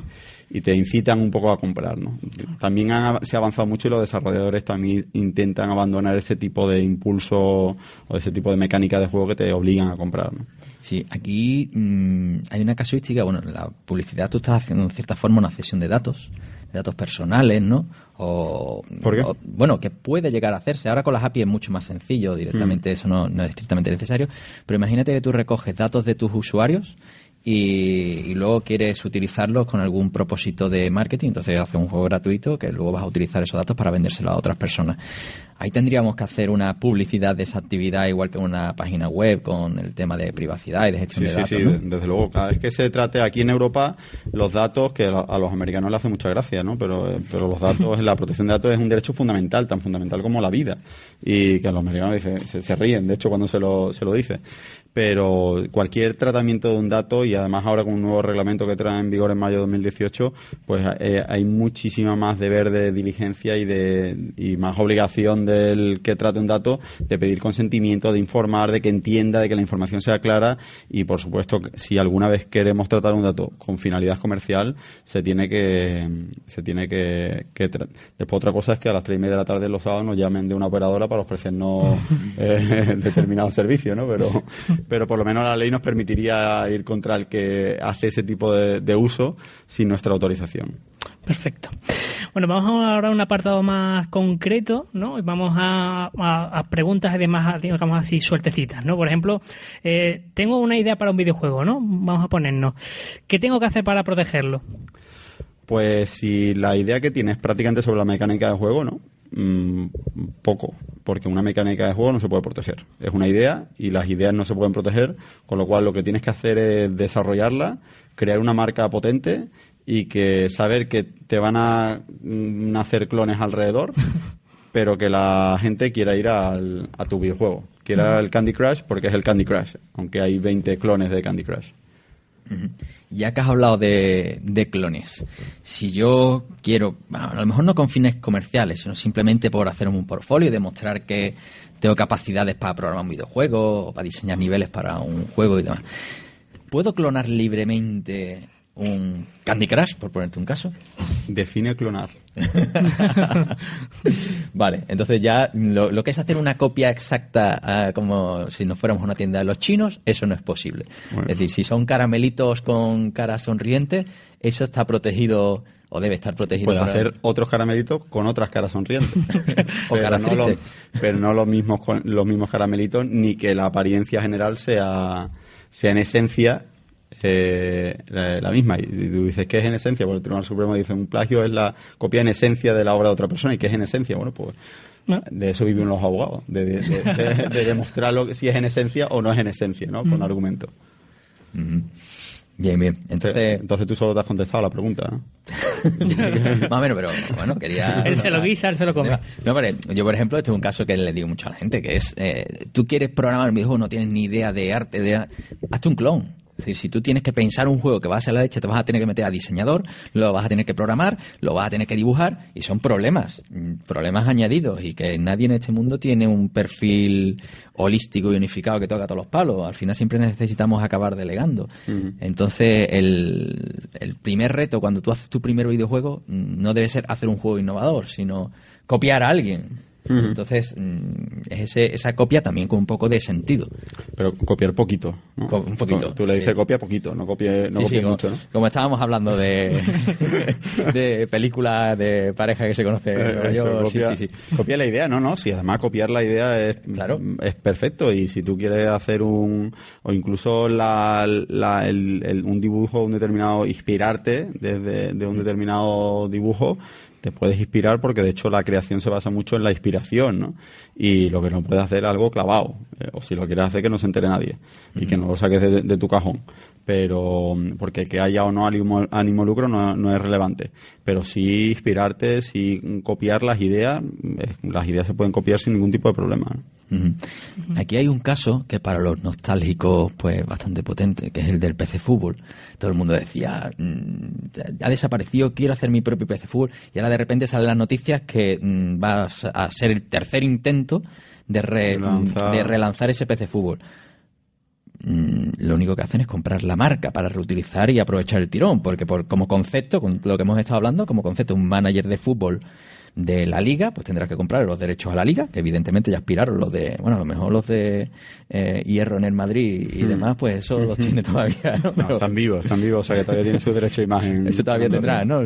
y te incitan un poco a comprar, ¿no? También han- se ha avanzado mucho y los desarrolladores también intentan abandonar ese tipo de impulso o ese tipo de mecánica de juego que te obligan a comprar, ¿no? Sí, aquí mm, hay una casuística, bueno, en la publicidad tú estás haciendo en cierta forma una cesión de datos, de datos personales, ¿no? O, ¿Por qué? o- bueno, que puede llegar a hacerse. Ahora con las API es mucho más sencillo, directamente Mm. eso no, no es estrictamente necesario, pero imagínate que tú recoges datos de tus usuarios y, y luego quieres utilizarlos con algún propósito de marketing, entonces haces un juego gratuito que luego vas a utilizar esos datos para vendérselo a otras personas. Ahí tendríamos que hacer una publicidad de esa actividad igual que una página web con el tema de privacidad y de gestión Sí, de sí, datos. sí, desde luego. Cada vez que se trate aquí en Europa, los datos, que a los americanos les hace mucha gracia, ¿no? Pero, eh, pero los datos, la protección de datos es un derecho fundamental, tan fundamental como la vida. Y que a los americanos dicen- se, se ríen, de hecho, cuando se lo, se lo dice. Pero cualquier tratamiento de un dato, y además ahora con un nuevo reglamento que trae en vigor en mayo de 2018, pues eh, hay muchísima más deber de diligencia y de y más obligación del que trate un dato de pedir consentimiento, de informar, de que entienda, de que la información sea clara y por supuesto si alguna vez queremos tratar un dato con finalidad comercial se tiene que se tiene que, que después otra cosa es que a las tres y media de la tarde los sábados nos llamen de una operadora para ofrecernos [LAUGHS] eh, determinado servicio, ¿no? Pero pero por lo menos la ley nos permitiría ir contra el que hace ese tipo de, de uso sin nuestra autorización. Perfecto. Bueno, vamos ahora a un apartado más concreto, ¿no? Y vamos a, a- a preguntas además, digamos así, suertecitas, ¿no? Por ejemplo, eh, tengo una idea para un videojuego, ¿no? Vamos a ponernos. ¿Qué tengo que hacer para protegerlo? Pues si la idea que tienes prácticamente sobre la mecánica de juego, ¿no? Mm, poco, porque una mecánica de juego no se puede proteger. Es una idea y las ideas no se pueden proteger, con lo cual lo que tienes que hacer es desarrollarla, crear una marca potente y que saber que te van a mm, nacer clones alrededor, [LAUGHS] pero que la gente quiera ir al- a tu videojuego. Quiera el Candy Crush porque es el Candy Crush, aunque hay 20 clones de Candy Crush. Ya que has hablado de, clones, si yo quiero, bueno, a lo mejor no con fines comerciales, sino simplemente por hacer un portfolio y demostrar que tengo capacidades para programar un videojuego o para diseñar niveles para un juego y demás, ¿puedo clonar libremente un Candy Crush, por ponerte un caso? Define clonar. [LAUGHS] vale, entonces ya lo, lo que es hacer una copia exacta ah, como si nos fuéramos a una tienda de los chinos, eso no es posible. Bueno. Es decir, si son caramelitos con cara sonriente, eso está protegido o debe estar protegido. Puede para- hacer otros caramelitos con otras caras sonrientes. [LAUGHS] O pero, caras no lo- tristes. pero no los mismos, con- los mismos caramelitos, ni que la apariencia general sea, sea en esencia eh, la, la misma. Y tú dices, ¿qué es en esencia? Porque el Tribunal Supremo dice, un plagio es la copia en esencia de la obra de otra persona. ¿Y qué es en esencia? Bueno, pues ¿No? de eso viven los abogados, de, de, de- de- de [LAUGHS] demostrar lo que- si es en esencia o no es en esencia, ¿no? Con argumento. Ujú. Bien, bien. Entonces, Entonces, tú solo te has contestado a la pregunta, ¿no? [LAUGHS] Más o menos, pero bueno, quería... Él se lo guisa, él se lo come. [LAUGHS] No, pero yo, por ejemplo, este es un caso que le digo mucho a la gente, que es, eh, tú quieres programar un videojuego, no tienes ni idea de arte, de... hazte un clon. Es decir, si tú tienes que pensar un juego que va a ser la leche, te vas a tener que meter a diseñador, lo vas a tener que programar, lo vas a tener que dibujar, y son problemas, mm, problemas añadidos, y que nadie en este mundo tiene un perfil holístico y unificado que toca todos los palos. Al final siempre necesitamos acabar delegando. Entonces, el, el primer reto cuando tú haces tu primer videojuego mm, no debe ser hacer un juego innovador, sino copiar a alguien. Entonces, mm, es ese, esa copia también con un poco de sentido. Pero copiar poquito. ¿no? Co- un poquito, Tú le dices sí. copia poquito, no copie, no Sí, copie sí, como, mucho, ¿no? como estábamos hablando de, [LAUGHS] de películas de pareja que se conoce Eh, Eso, York, sí, copia, sí, sí. copia la idea, no, no, si además copiar la idea es, Claro. es perfecto y si tú quieres hacer un, o incluso la, la- el- el- un dibujo, un determinado, inspirarte desde de un determinado dibujo, te puedes inspirar porque de hecho la creación se basa mucho en la inspiración, ¿no? Y lo que no puedes hacer es algo clavado, eh, o si lo quieres hacer que no se entere nadie y que no lo saques de, tu cajón. Pero, mm, porque que haya o no ánimo, ánimo lucro no, es relevante. Pero sí inspirarte, sí mm, copiar las ideas, mm, las ideas se pueden copiar sin ningún tipo de problema. Ujú. Aquí hay un caso que para los nostálgicos pues bastante potente, que es el del PC Fútbol. Todo el mundo decía, mm, ha desaparecido, quiero hacer mi propio PC Fútbol y ahora de repente salen las noticias que mm, va a ser el tercer intento de, re- Relanzar. de relanzar ese PC Fútbol. Mm, Lo único que hacen es comprar la marca para reutilizar y aprovechar el tirón, porque por, como concepto, con lo que hemos estado hablando, como concepto, un manager de fútbol de la liga, pues tendrás que comprar los derechos a la liga, que evidentemente ya aspiraron los de, bueno, a lo mejor los de eh, Hierro en el Madrid y demás, pues eso los tiene todavía, ¿no? [LAUGHS] Están vivos, están vivos, o sea que todavía tienen su derecho de imagen. [LAUGHS] eso todavía tendrá, ¿no?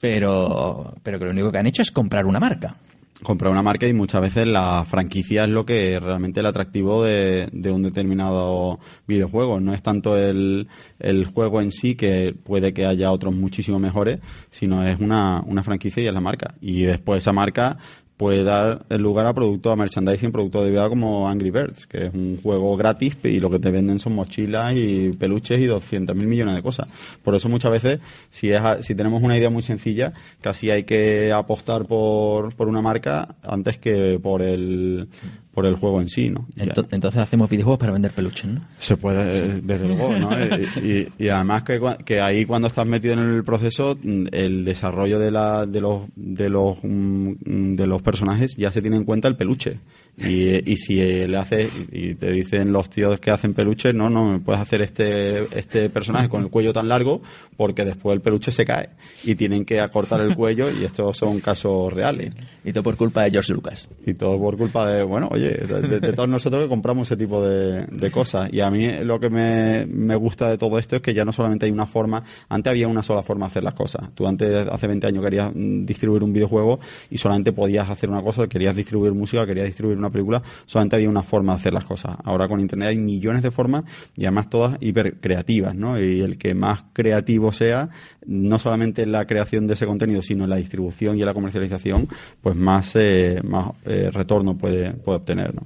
Pero, pero que lo único que han hecho es comprar una marca. Comprar una marca y muchas veces la franquicia es lo que es realmente el atractivo de, de un determinado videojuego. No es tanto el, el juego en sí, que puede que haya otros muchísimo mejores, sino es una, una franquicia y es la marca. Y después esa marca puede dar lugar a productos, a merchandising, productos de vida como Angry Birds, que es un juego gratis y lo que te venden son mochilas y peluches y 200.000 millones de cosas. Por eso muchas veces, si, es, si tenemos una idea muy sencilla, casi hay que apostar por, por una marca antes que por el, por el juego en sí, ¿no? Ya. Ento- Entonces hacemos videojuegos para vender peluches, ¿no? Se puede, eh, desde luego, ¿no? y, [LAUGHS] y- y además que, que ahí cuando estás metido en el proceso, mm, el desarrollo de, la, de los de los mm, de los personajes ya se tiene en cuenta el peluche. Y, y si le haces y te dicen los tíos que hacen peluches, no, no, me puedes hacer este este personaje con el cuello tan largo porque después el peluche se cae y tienen que acortar el cuello y estos son casos reales. Y todo por culpa de George Lucas. Y todo por culpa de, bueno, oye, de, todos nosotros que compramos ese tipo de, de cosas. Y a mí lo que me, me gusta de todo esto es que ya no solamente hay una forma, antes había una sola forma de hacer las cosas. Tú antes, hace 20 años, querías mm, distribuir un videojuego y solamente podías hacer una cosa, querías distribuir música, querías distribuir una película, solamente había una forma de hacer las cosas. Ahora con Internet hay millones de formas y además todas hiper creativas, ¿no? Y el que más creativo sea, no solamente en la creación de ese contenido, sino en la distribución y en la comercialización, pues más, eh, más eh, retorno puede, puede obtener, ¿no?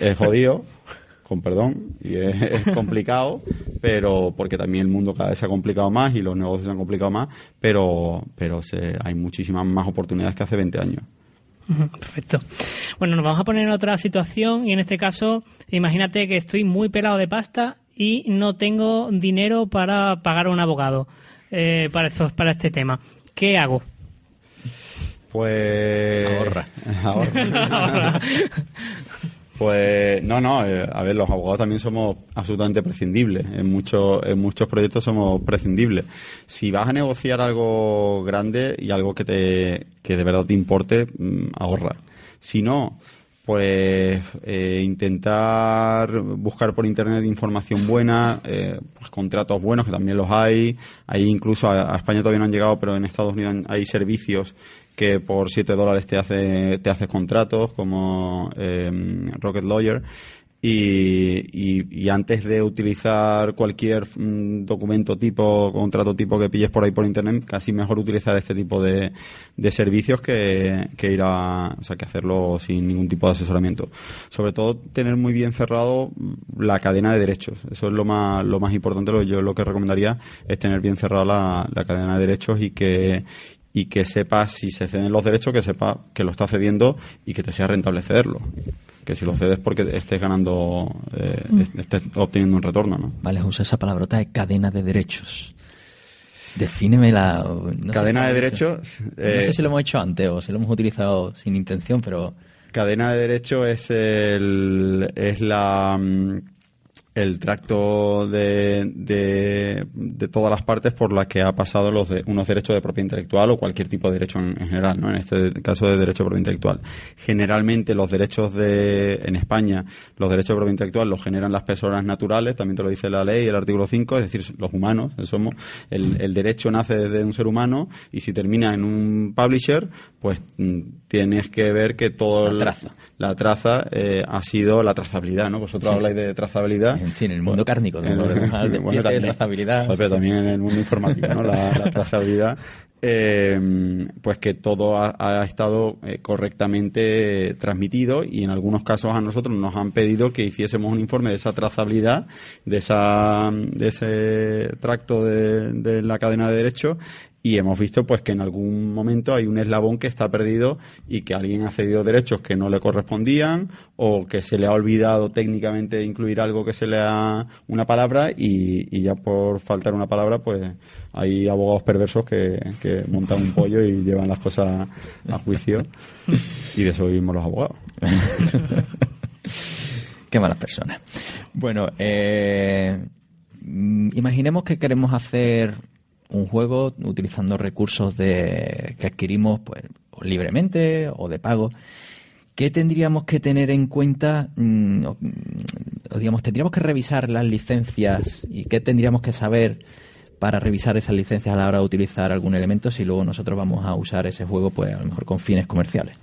Es jodido, con perdón, y es, es complicado, pero porque también el mundo cada vez se ha complicado más y los negocios se han complicado más, pero, pero se, hay muchísimas más oportunidades que hace 20 años. Perfecto. Bueno, nos vamos a poner en otra situación y en este caso, imagínate que estoy muy pelado de pasta y no tengo dinero para pagar a un abogado eh, para, estos, para este tema. ¿Qué hago? Pues. Ahorra. [LAUGHS] Ahorra. [LAUGHS] Pues no, no, eh, a ver, los abogados también somos absolutamente prescindibles. En muchos, en muchos proyectos somos prescindibles. Si vas a negociar algo grande y algo que te, que de verdad te importe, mm, ahorra. Si no, pues eh, intentar buscar por internet información buena, eh, pues contratos buenos que también los hay. Ahí incluso a, a España todavía no han llegado, pero en Estados Unidos hay servicios que por 7 dólares te hace te haces contratos como eh, Rocket Lawyer Y, antes de utilizar cualquier mm, documento tipo, contrato tipo que pilles por ahí por internet, casi mejor utilizar este tipo de, de servicios que, que, ir a, o sea, que hacerlo sin ningún tipo de asesoramiento. Sobre todo tener muy bien cerrado la cadena de derechos. Eso es lo más, lo más importante. Lo, yo lo que recomendaría es tener bien cerrada la cadena de derechos y que, y que sepa si se ceden los derechos, que sepa que lo está cediendo y que te sea rentable cederlo que si lo cedes porque estés ganando, eh, mm. estés obteniendo un retorno, ¿no? Vale, usa esa palabrota de cadena de derechos. Defíneme la... cadena de derechos... no sé eh, si lo hemos hecho antes o si lo hemos utilizado sin intención, pero... Cadena de derechos es, el, es la mm, el tracto de, de, todas las partes por las que ha pasado los de, unos derechos de propiedad intelectual o cualquier tipo de derecho en, general, ¿no? En este caso de derecho de propiedad intelectual. Generalmente los derechos de, en España, los derechos de propiedad intelectual los generan las personas naturales, también te lo dice la ley, el artículo 5, es decir, los humanos, somos, el, el derecho nace desde un ser humano y si termina en un publisher, pues mm, tienes que ver que todo la traza, la traza eh, ha sido la trazabilidad, ¿no? Vosotros habláis de trazabilidad Sí, en el mundo cárnico, ¿no? [LAUGHS] bueno, también, trazabilidad. Pero también en el mundo informático, ¿no? La, [LAUGHS] trazabilidad. Eh, pues que todo ha, estado eh, correctamente transmitido y en algunos casos a nosotros nos han pedido que hiciésemos un informe de esa trazabilidad, de, esa, de ese tracto de, de la cadena de derechos y hemos visto pues que en algún momento hay un eslabón que está perdido y que alguien ha cedido derechos que no le correspondían o que se le ha olvidado técnicamente incluir algo que se le ha una palabra y, ya por faltar una palabra pues hay abogados perversos que, que montan un pollo y llevan las cosas a juicio y de eso vivimos los abogados. Qué malas personas. Bueno, eh, imaginemos que queremos hacer un juego utilizando recursos de, que adquirimos pues, libremente o de pago. ¿Qué tendríamos que tener en cuenta? Mm, o, digamos, tendríamos que revisar las licencias y qué tendríamos que saber para revisar esas licencias a la hora de utilizar algún elemento si luego nosotros vamos a usar ese juego pues a lo mejor con fines comerciales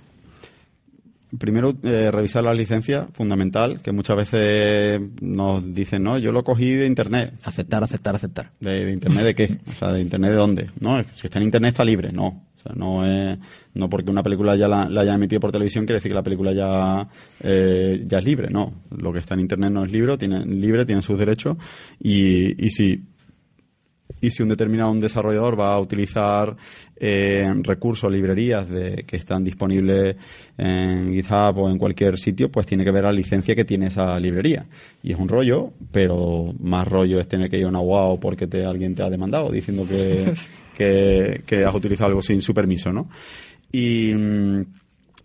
primero eh, revisar la licencia, fundamental, que muchas veces nos dicen, no, yo lo cogí de internet. Aceptar, aceptar, aceptar. ¿De, internet de qué? O sea, ¿de internet de dónde? No, si está en internet está libre, no. O sea, no es, no porque una película ya la, haya emitido por televisión quiere decir que la película ya, eh, ya es libre, no. Lo que está en internet no es libre, tiene, libre, tiene sus derechos y, y si y si un determinado un desarrollador va a utilizar eh, recursos, librerías de, que están disponibles en GitHub o en cualquier sitio, pues tiene que ver la licencia que tiene esa librería. Y es un rollo, pero más rollo es tener que ir a una WOW porque te, alguien te ha demandado diciendo que, [LAUGHS] que, que has utilizado algo sin su permiso, ¿no? Y mm,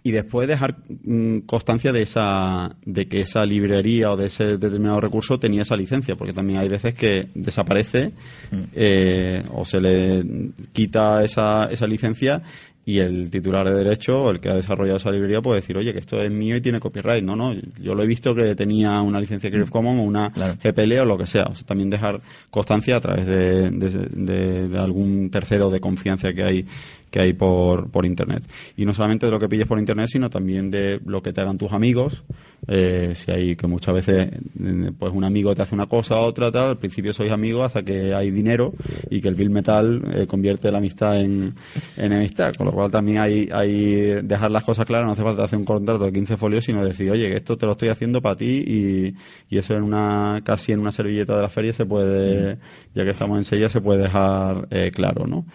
y después dejar mm, constancia de esa de que esa librería o de ese determinado recurso tenía esa licencia porque también hay veces que desaparece mm. eh, o se le quita esa, esa licencia y el titular de derecho o el que ha desarrollado esa librería puede decir, oye, que esto es mío y tiene copyright. No, no, yo lo he visto que tenía una licencia Creative Commons o una GPL o lo que sea. O sea, también dejar constancia a través de, de, algún tercero de confianza que hay que hay por, por internet. Y no solamente de lo que pilles por internet, sino también de lo que te hagan tus amigos. Eh, si hay que muchas veces, eh, pues un amigo te hace una cosa, otra, tal, al principio sois amigos hasta que hay dinero y que el bill metal eh, convierte la amistad en, en amistad. Con lo cual también hay, hay dejar las cosas claras, no hace falta hacer un contrato de 15 folios, sino decir, oye, que esto te lo estoy haciendo para ti y, y eso en una, casi en una servilleta de la feria se puede, ya que estamos en sella, se puede dejar claro, ¿no?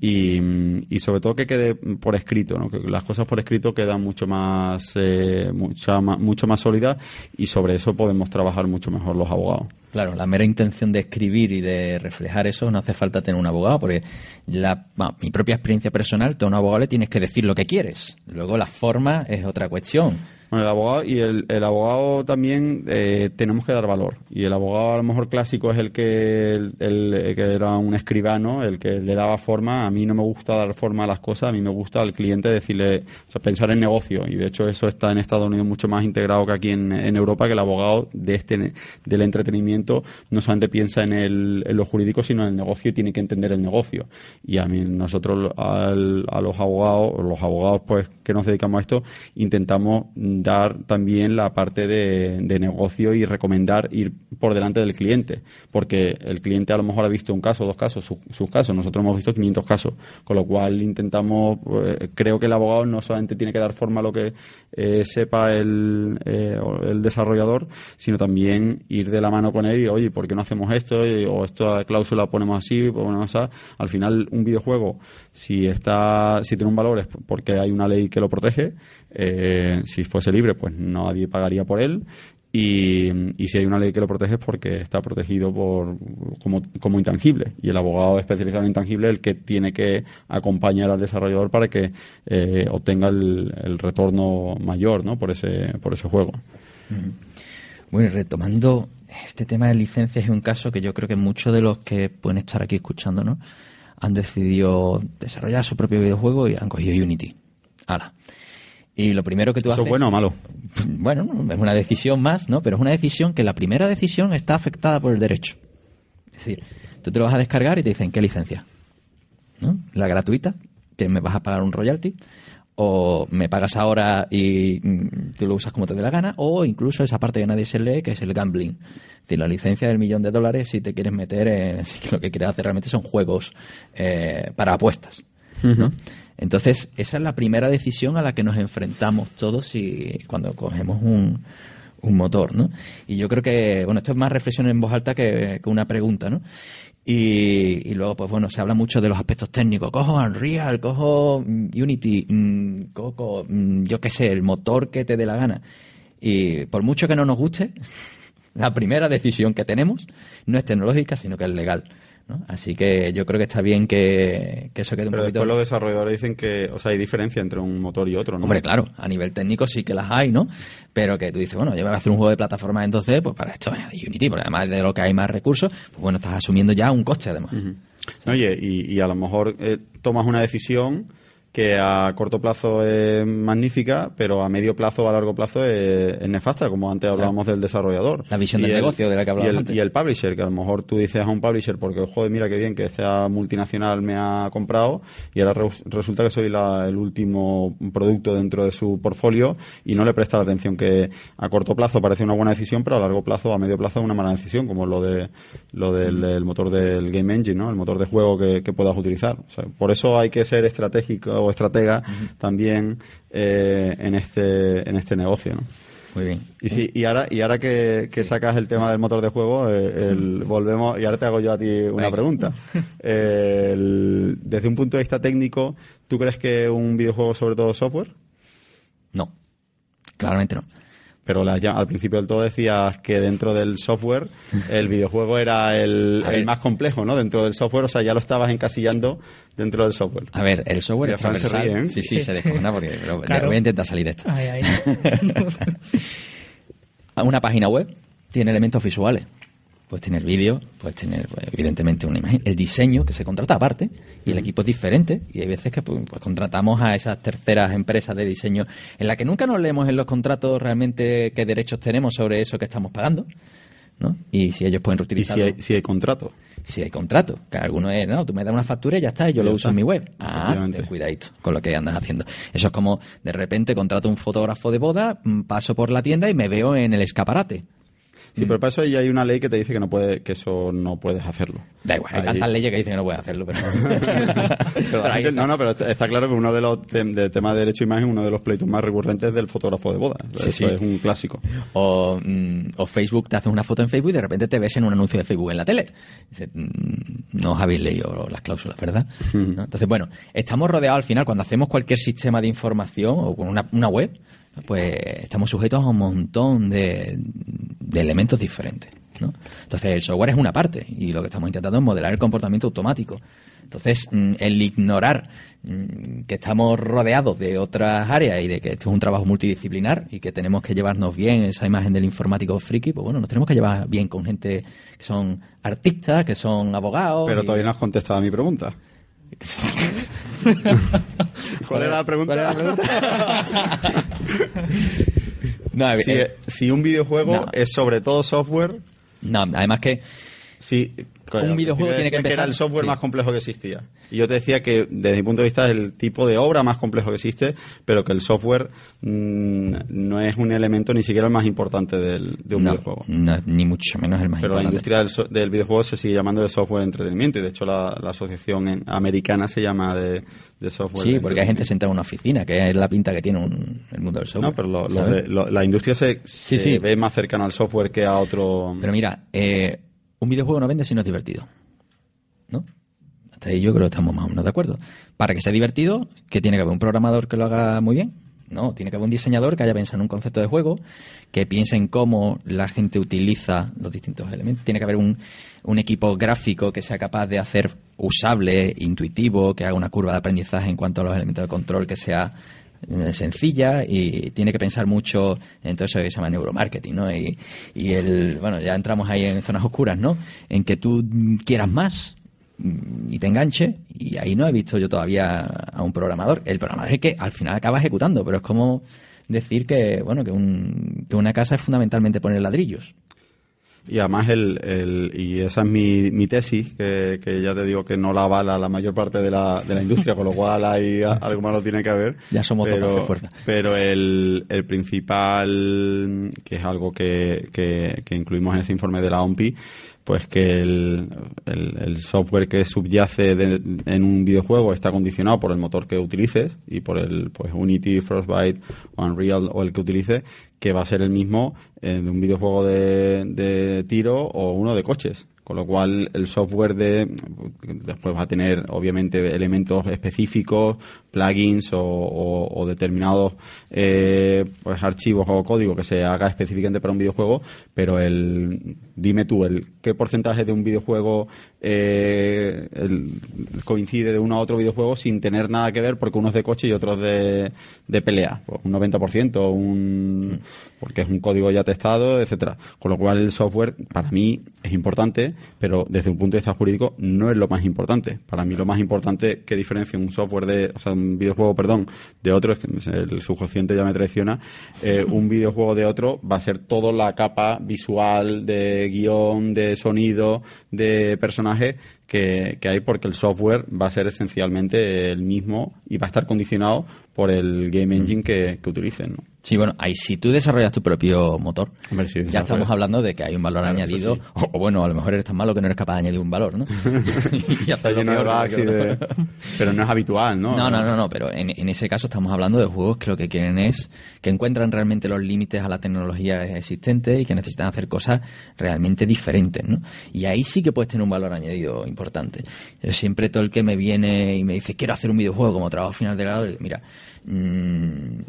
y, y sobre todo que quede por escrito, ¿no? que las cosas por escrito quedan mucho más, eh, mucha, mucho más sólidas y sobre eso podemos trabajar mucho mejor los abogados. Claro, la mera intención de escribir y de reflejar eso no hace falta tener un abogado, porque la, mi propia experiencia personal, tú a un abogado le tienes que decir lo que quieres. Luego la forma es otra cuestión el abogado y el, abogado también eh, tenemos que dar valor. Y el abogado a lo mejor clásico es el que, el, que era un escribano, el que le daba forma. A mí no me gusta dar forma a las cosas, a mí me gusta al cliente decirle, o sea, pensar en negocio. Y de hecho eso está en Estados Unidos mucho más integrado que aquí en, en Europa, que el abogado de este, del entretenimiento no solamente piensa en, el, en lo jurídico, sino en el negocio y tiene que entender el negocio. Y a mí, nosotros al, a los abogados, los abogados pues que nos dedicamos a esto, intentamos dar también la parte de, negocio y recomendar ir por delante del cliente, porque el cliente a lo mejor ha visto un caso, dos casos, su- sus casos, nosotros hemos visto 500 casos, con lo cual intentamos, eh, creo que el abogado no solamente tiene que dar forma a lo que eh, sepa el, eh, el desarrollador, sino también ir de la mano con él y, oye, ¿por qué no hacemos esto? O esta cláusula ponemos así, ponemos así. Al final, un videojuego, si está, si tiene un valor es porque hay una ley que lo protege. Eh, si fuese libre, pues nadie pagaría por él. Y, y si hay una ley que lo protege es porque está protegido por como, como intangible. Y el abogado especializado en intangible es el que tiene que acompañar al desarrollador para que eh, obtenga el, el retorno mayor ¿no? por, ese, por ese juego. Bueno, y retomando este tema de licencias, es un caso que yo creo que muchos de los que pueden estar aquí escuchándonos han decidido desarrollar su propio videojuego y han cogido Unity. Hala. Y lo primero que tú ¿Eso haces... es bueno o malo? Bueno, es una decisión más, ¿no? Pero es una decisión que la primera decisión está afectada por el derecho. Es decir, tú te lo vas a descargar y te dicen, ¿qué licencia? ¿No? La gratuita, que me vas a pagar un royalty, o me pagas ahora y mm, tú lo usas como te dé la gana, o incluso esa parte que nadie se lee, que es el gambling. Es decir, la licencia del millón de dólares si te quieres meter en... [LAUGHS] Si lo que quieres hacer realmente son juegos eh, para apuestas. ¿no? Entonces, esa es la primera decisión a la que nos enfrentamos todos y cuando cogemos un, un motor, ¿no? Y yo creo que, bueno, esto es más reflexión en voz alta que, una pregunta, ¿no? Y, luego, pues bueno, se habla mucho de los aspectos técnicos. Cojo Unreal, cojo Unity, mm, cojo, mm, yo qué sé, el motor que te dé la gana. Y por mucho que no nos guste, [LAUGHS] la primera decisión que tenemos no es tecnológica, sino que es legal. ¿No? Así que yo creo que está bien que, que eso quede un Pero poquito... después los desarrolladores dicen que, o sea, hay diferencia entre un motor y otro, ¿no? Hombre, claro, a nivel técnico sí que las hay, ¿no? Pero que tú dices, bueno, yo voy a hacer un juego de plataforma en 2D, pues para esto es Unity, porque además de lo que hay más recursos, pues bueno, estás asumiendo ya un coste además. Oye, y, y a lo mejor eh, tomas una decisión que a corto plazo es magnífica, pero a medio plazo o a largo plazo es, es nefasta, como antes hablábamos del desarrollador. La visión Y del el- negocio de la que y hablábamos el, antes. y el publisher, que a lo mejor tú dices a un publisher, porque, joder, mira qué bien que esta multinacional me ha comprado, y ahora res- resulta que soy la- el último producto dentro de su portfolio, y no le presta la atención que a corto plazo parece una buena decisión, pero a largo plazo, a medio plazo es una mala decisión, como lo de lo del el motor del Game Engine, ¿no? El motor de juego que, que puedas utilizar. O sea, por eso hay que ser estratégico o estratega también eh, en este en este negocio, ¿no? Muy bien. Y sí, y ahora, y ahora que, que sacas el tema del motor de juego, eh, el- volvemos, y ahora te hago yo a ti una Venga. pregunta. Eh, [LAUGHS] el- desde un punto de vista técnico, ¿tú crees que un videojuego sobre todo software? No, claramente no. Pero la- ya, al principio del todo decías que dentro del software el videojuego era el, más complejo, ¿no? Dentro del software, o sea, ya lo estabas encasillando dentro del software. A ver, el software es Fran se transversal. ríe, ¿eh? Sí, sí, Sí, se descojona porque pero Claro. voy a intentar salir de esto. Ay, ay. [LAUGHS] Una página web tiene elementos visuales. Puedes tener vídeo, puedes tener pues, evidentemente una imagen, el diseño que se contrata aparte y el equipo es diferente y hay veces que pues, pues, contratamos a esas terceras empresas de diseño en la que nunca nos leemos en los contratos realmente qué derechos tenemos sobre eso que estamos pagando, ¿no? Y si ellos pueden Y reutilizar si hay, si hay contrato. si hay contrato, que alguno es, no, tú me das una factura y ya está, y yo Ya lo está. uso en mi web. Ah, ten cuidadito con lo que andas haciendo. Eso es como, de repente contrato un fotógrafo de boda, mm, paso por la tienda y me veo en el escaparate. Sí, pero para eso ya hay una ley que te dice que no puede, que eso no puedes hacerlo. Da igual, hay Ahí- tantas leyes que dicen que no puedes hacerlo, pero... [LAUGHS] Ahí no, no, pero está, claro que uno de los tem- de temas de derecho de imagen, uno de los pleitos más recurrentes es del fotógrafo de boda. Sí, Eso sí. es un clásico. O, mm, o Facebook, te haces una foto en Facebook y de repente te ves en un anuncio de Facebook en la tele. Dices, mm, no os habéis leído las cláusulas, ¿verdad? ¿No? Entonces, bueno, estamos rodeados al final, cuando hacemos cualquier sistema de información o con una, una web, pues estamos sujetos a un montón de, de elementos diferentes. ¿no? Entonces, el software es una parte y lo que estamos intentando es modelar el comportamiento automático. Entonces, mm, el ignorar mm, que estamos rodeados de otras áreas y de que esto es un trabajo multidisciplinar y que tenemos que llevarnos bien esa imagen del informático friki, pues bueno, nos tenemos que llevar bien con gente que son artistas, que son abogados. Pero y- todavía no has contestado a mi pregunta. [LAUGHS] ¿Cuál era la pregunta? ¿Cuál era la pregunta? [LAUGHS] No, si, eh, si un videojuego No. es sobre todo software, no, además que Sí, un videojuego tiene que empezar. era el software más complejo que existía. Y yo te decía que, desde mi punto de vista, es el tipo de obra más complejo que existe, pero que el software mm, no es un elemento ni siquiera el más importante del, de un videojuego. ni mucho menos el más pero importante. Pero la industria del, videojuego se sigue llamando de software de entretenimiento, y de hecho la, asociación americana se llama de, software. Sí, porque hay gente sentada en una oficina, que es la pinta que tiene el mundo del software. No, pero la industria se, ve más cercana al software que a otro. Pero mira, eh, un videojuego no vende si no es divertido. ¿No? Hasta ahí yo creo que estamos más o menos de acuerdo. Para que sea divertido, que tiene que haber un programador que lo haga muy bien. No, tiene que haber un diseñador que haya pensado en un concepto de juego, que piense en cómo la gente utiliza los distintos elementos. Tiene que haber un, un equipo gráfico que sea capaz de hacer usable, intuitivo, que haga una curva de aprendizaje en cuanto a los elementos de control que sea sencilla y tiene que pensar mucho en todo eso que se llama neuromarketing, ¿no? Y, y el, bueno, ya entramos ahí en zonas oscuras, ¿no? En que tú quieras más y te enganche y ahí no he visto yo todavía a un programador. El programador es que al final acaba ejecutando, pero es como decir que, bueno, que, un, que una casa es fundamentalmente poner ladrillos. Y además, el, el, y esa es mi, mi tesis, que, que, ya te digo que no la avala la mayor parte de la, de la industria, con lo cual ahí algo malo tiene que haber. Ya somos pero, de fuerza. Pero el, el principal, que es algo que, que, que incluimos en ese informe de la OMPI, pues que el, el, software que subyace en un videojuego está condicionado por el motor que utilices y por el pues Unity, Frostbite Unreal o el que utilices, que va a ser el mismo en un videojuego de, de tiro o uno de coches. Con lo cual el software de después va a tener obviamente elementos específicos, plugins o, determinados eh, pues archivos o código que se haga específicamente para un videojuego, pero el dime tú el qué porcentaje de un videojuego eh, coincide de uno a otro videojuego sin tener nada que ver porque uno es de coche y otro es de, de pelea, pues un 90%, un porque es un código ya testado, etcétera. Con lo cual el software para mí es importante, pero desde un punto de vista jurídico no es lo más importante. Para mí lo más importante que diferencia un software de, o sea, un videojuego, perdón, de otro, es que el subconsciente ya me traiciona, eh, un videojuego de otro va a ser toda la capa visual de guion, de sonido, de personaje que, hay porque el software va a ser esencialmente el mismo y va a estar condicionado por el game engine que, que utilicen. ¿no? Sí, bueno, ahí si tú desarrollas tu propio motor, ya estamos hablando de que hay un valor añadido, o, bueno, a lo mejor eres tan malo que no eres capaz de añadir un valor, ¿no? [LAUGHS] [LAUGHS] Pero no es habitual, ¿no? No, no, no, no pero en, en, ese caso estamos hablando de juegos que lo que quieren es que encuentran realmente los límites a la tecnología existente y que necesitan hacer cosas realmente diferentes, ¿no? Y ahí sí que puedes tener un valor añadido importante. Yo siempre todo el que me viene y me dice, quiero hacer un videojuego como trabajo final de grado, mira, mmm,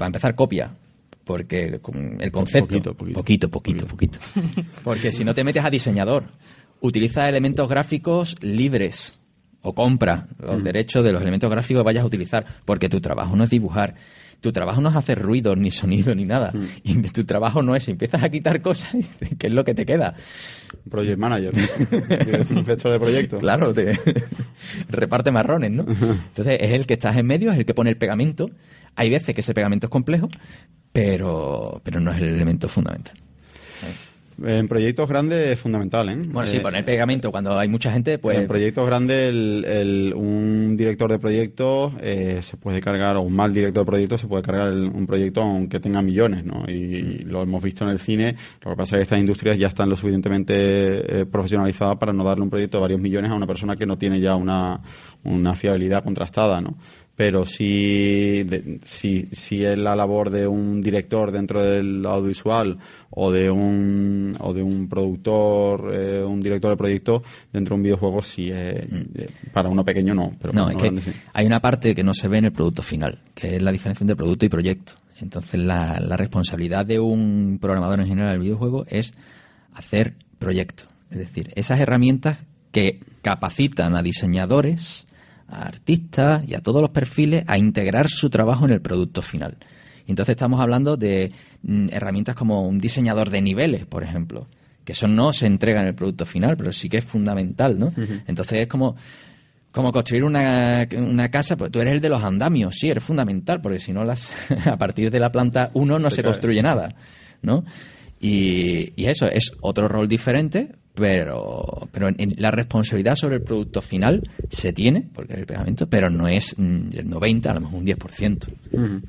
para empezar, copia. Porque el concepto. Poquito, poquito, poquito. [LAUGHS] Porque si no te metes a diseñador, utiliza elementos gráficos libres o compra los mm. derechos de los elementos gráficos que vayas a utilizar. Porque tu trabajo no es dibujar. Tu trabajo no es hacer ruido, ni sonido, ni nada. Mm. Y [LAUGHS] tu trabajo no es, empiezas a quitar cosas, [LAUGHS] ¿qué es lo que te queda? Project manager, gestor de proyecto. Claro, te reparte marrones, ¿no? Entonces es el que estás en medio, es el que pone el pegamento hay veces que ese pegamento es complejo, pero, pero no es el elemento fundamental. En proyectos grandes es fundamental, ¿eh? Bueno, sí, poner pegamento cuando hay mucha gente, pues... En proyectos grandes, el, un director de proyectos eh, se puede cargar, o un mal director de proyectos se puede cargar un proyecto aunque tenga millones, ¿no? Y, lo hemos visto en el cine. Lo que pasa es que estas industrias ya están lo suficientemente eh, profesionalizadas para no darle un proyecto de varios millones a una persona que no tiene ya una, una fiabilidad contrastada, ¿no? Pero si, si, si es la labor de un director dentro del audiovisual o de un, o de un productor, eh, un director de proyecto dentro de un videojuego, sí, eh, para uno pequeño no. Pero no, es que hay una parte que no se ve en el producto final, que es la diferencia entre producto y proyecto. Entonces, la, la responsabilidad de un programador en general del videojuego es hacer proyectos. Es decir, esas herramientas que capacitan a diseñadores a artistas y a todos los perfiles a integrar su trabajo en el producto final. Entonces estamos hablando de mm, herramientas como un diseñador de niveles, por ejemplo, que eso no se entrega en el producto final, pero sí que es fundamental, ¿no? Entonces es como, como construir una, una, casa, pues tú eres el de los andamios, sí, eres fundamental, porque si no, las, [LAUGHS] a partir de la planta uno no se, construye nada, ¿no? Y, y, eso es otro rol diferente, pero, pero en, en la responsabilidad sobre el producto final se tiene, porque es el pegamento, pero no es mm, el 90, a lo mejor un 10%.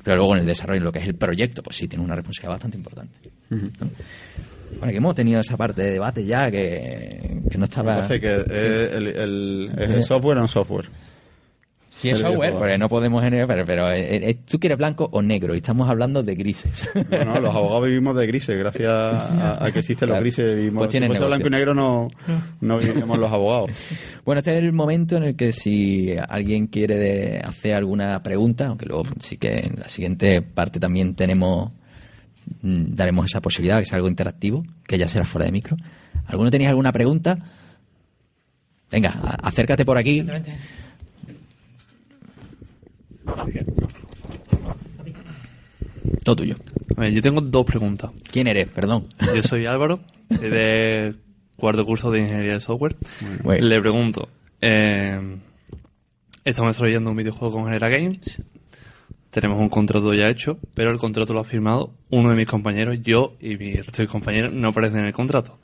Pero luego en el desarrollo, lo que es el proyecto, pues sí, tiene una responsabilidad bastante importante. ¿no? Bueno, que hemos tenido esa parte de debate ya que, que no estaba... Parece que es el, el- software o no software. Si es software, porque no podemos generar, pero, pero eh, eh, tú quieres blanco o negro y estamos hablando de grises. Bueno, los abogados vivimos de grises, gracias a, a que existen Claro. los grises. Vivimos, Pues si fuese blanco y negro no, no viviríamos los abogados. Bueno, este es el momento en el que si alguien quiere de- hacer alguna pregunta, aunque luego sí que en la siguiente parte también tenemos mm, daremos esa posibilidad que sea algo interactivo, que ya será fuera de micro. ¿Alguno tenéis alguna pregunta? Venga, acércate por aquí. Todo tuyo. A ver, yo tengo dos preguntas. ¿Quién eres? Perdón. Yo soy Álvaro, soy de cuarto curso de Ingeniería de Software. Bueno. Le pregunto, eh, estamos desarrollando un videojuego con Genera Games, tenemos un contrato ya hecho, pero el contrato lo ha firmado uno de mis compañeros, yo y mi resto de compañeros no aparecen en el contrato.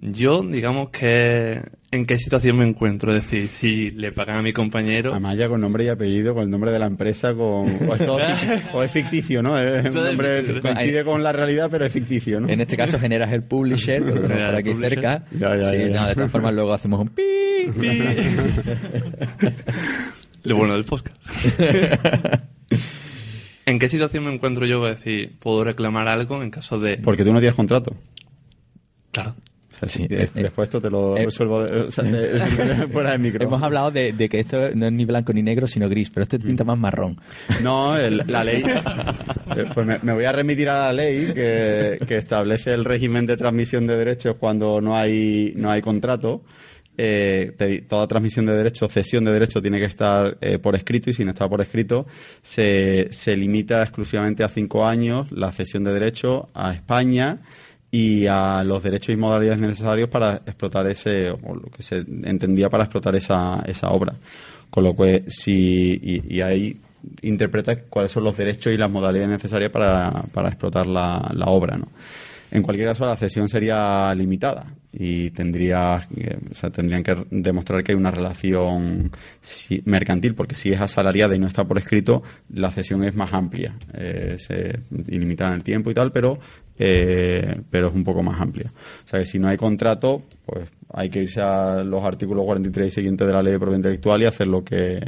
Yo, digamos que, ¿en qué situación me encuentro? Es decir, si le pagan a mi compañero... Además ya con nombre y apellido, con el nombre de la empresa, con o es, todo fic- o es ficticio, ¿no? Es un es nombre ficticio. coincide con la realidad, pero es ficticio, ¿no? En este caso generas el publisher, que lo tenemos por aquí publisher. cerca. Ya, ya, Sí, ya, ya. no, de todas formas luego hacemos un pi. [LAUGHS] Lo bueno del podcast. [LAUGHS] ¿En qué situación me encuentro yo? Es decir, ¿puedo reclamar algo en caso de... Porque tú no tienes contrato. Claro. De- eh, después esto te lo eh, resuelvo de- o sea, [LAUGHS] de- de- fuera del micro. Hemos hablado de, que esto no es ni blanco ni negro, sino gris, pero este pinta más marrón. No, el- la ley. [LAUGHS] eh, Pues me, me voy a remitir a la ley que, que establece el régimen de transmisión de derechos cuando no hay, no hay contrato. Eh, te- toda transmisión de derechos, cesión de derechos tiene que estar eh, por escrito y si no está por escrito se, se limita exclusivamente a cinco años la cesión de derechos a España y a los derechos y modalidades necesarios para explotar ese, o lo que se entendía para explotar esa, esa obra. Con lo que, si, y, ahí interpreta cuáles son los derechos y las modalidades necesarias para, para explotar la, la obra, ¿no? En cualquier caso, la cesión sería limitada y tendría, eh, o sea, tendrían que demostrar que hay una relación mercantil, porque si es asalariada y no está por escrito, la cesión es más amplia, eh, se, ilimitada en el tiempo y tal, pero, eh, pero es un poco más amplia. O sea que si no hay contrato, pues hay que irse a los artículos 43 y siguientes de la ley de propiedad intelectual y hacer lo que,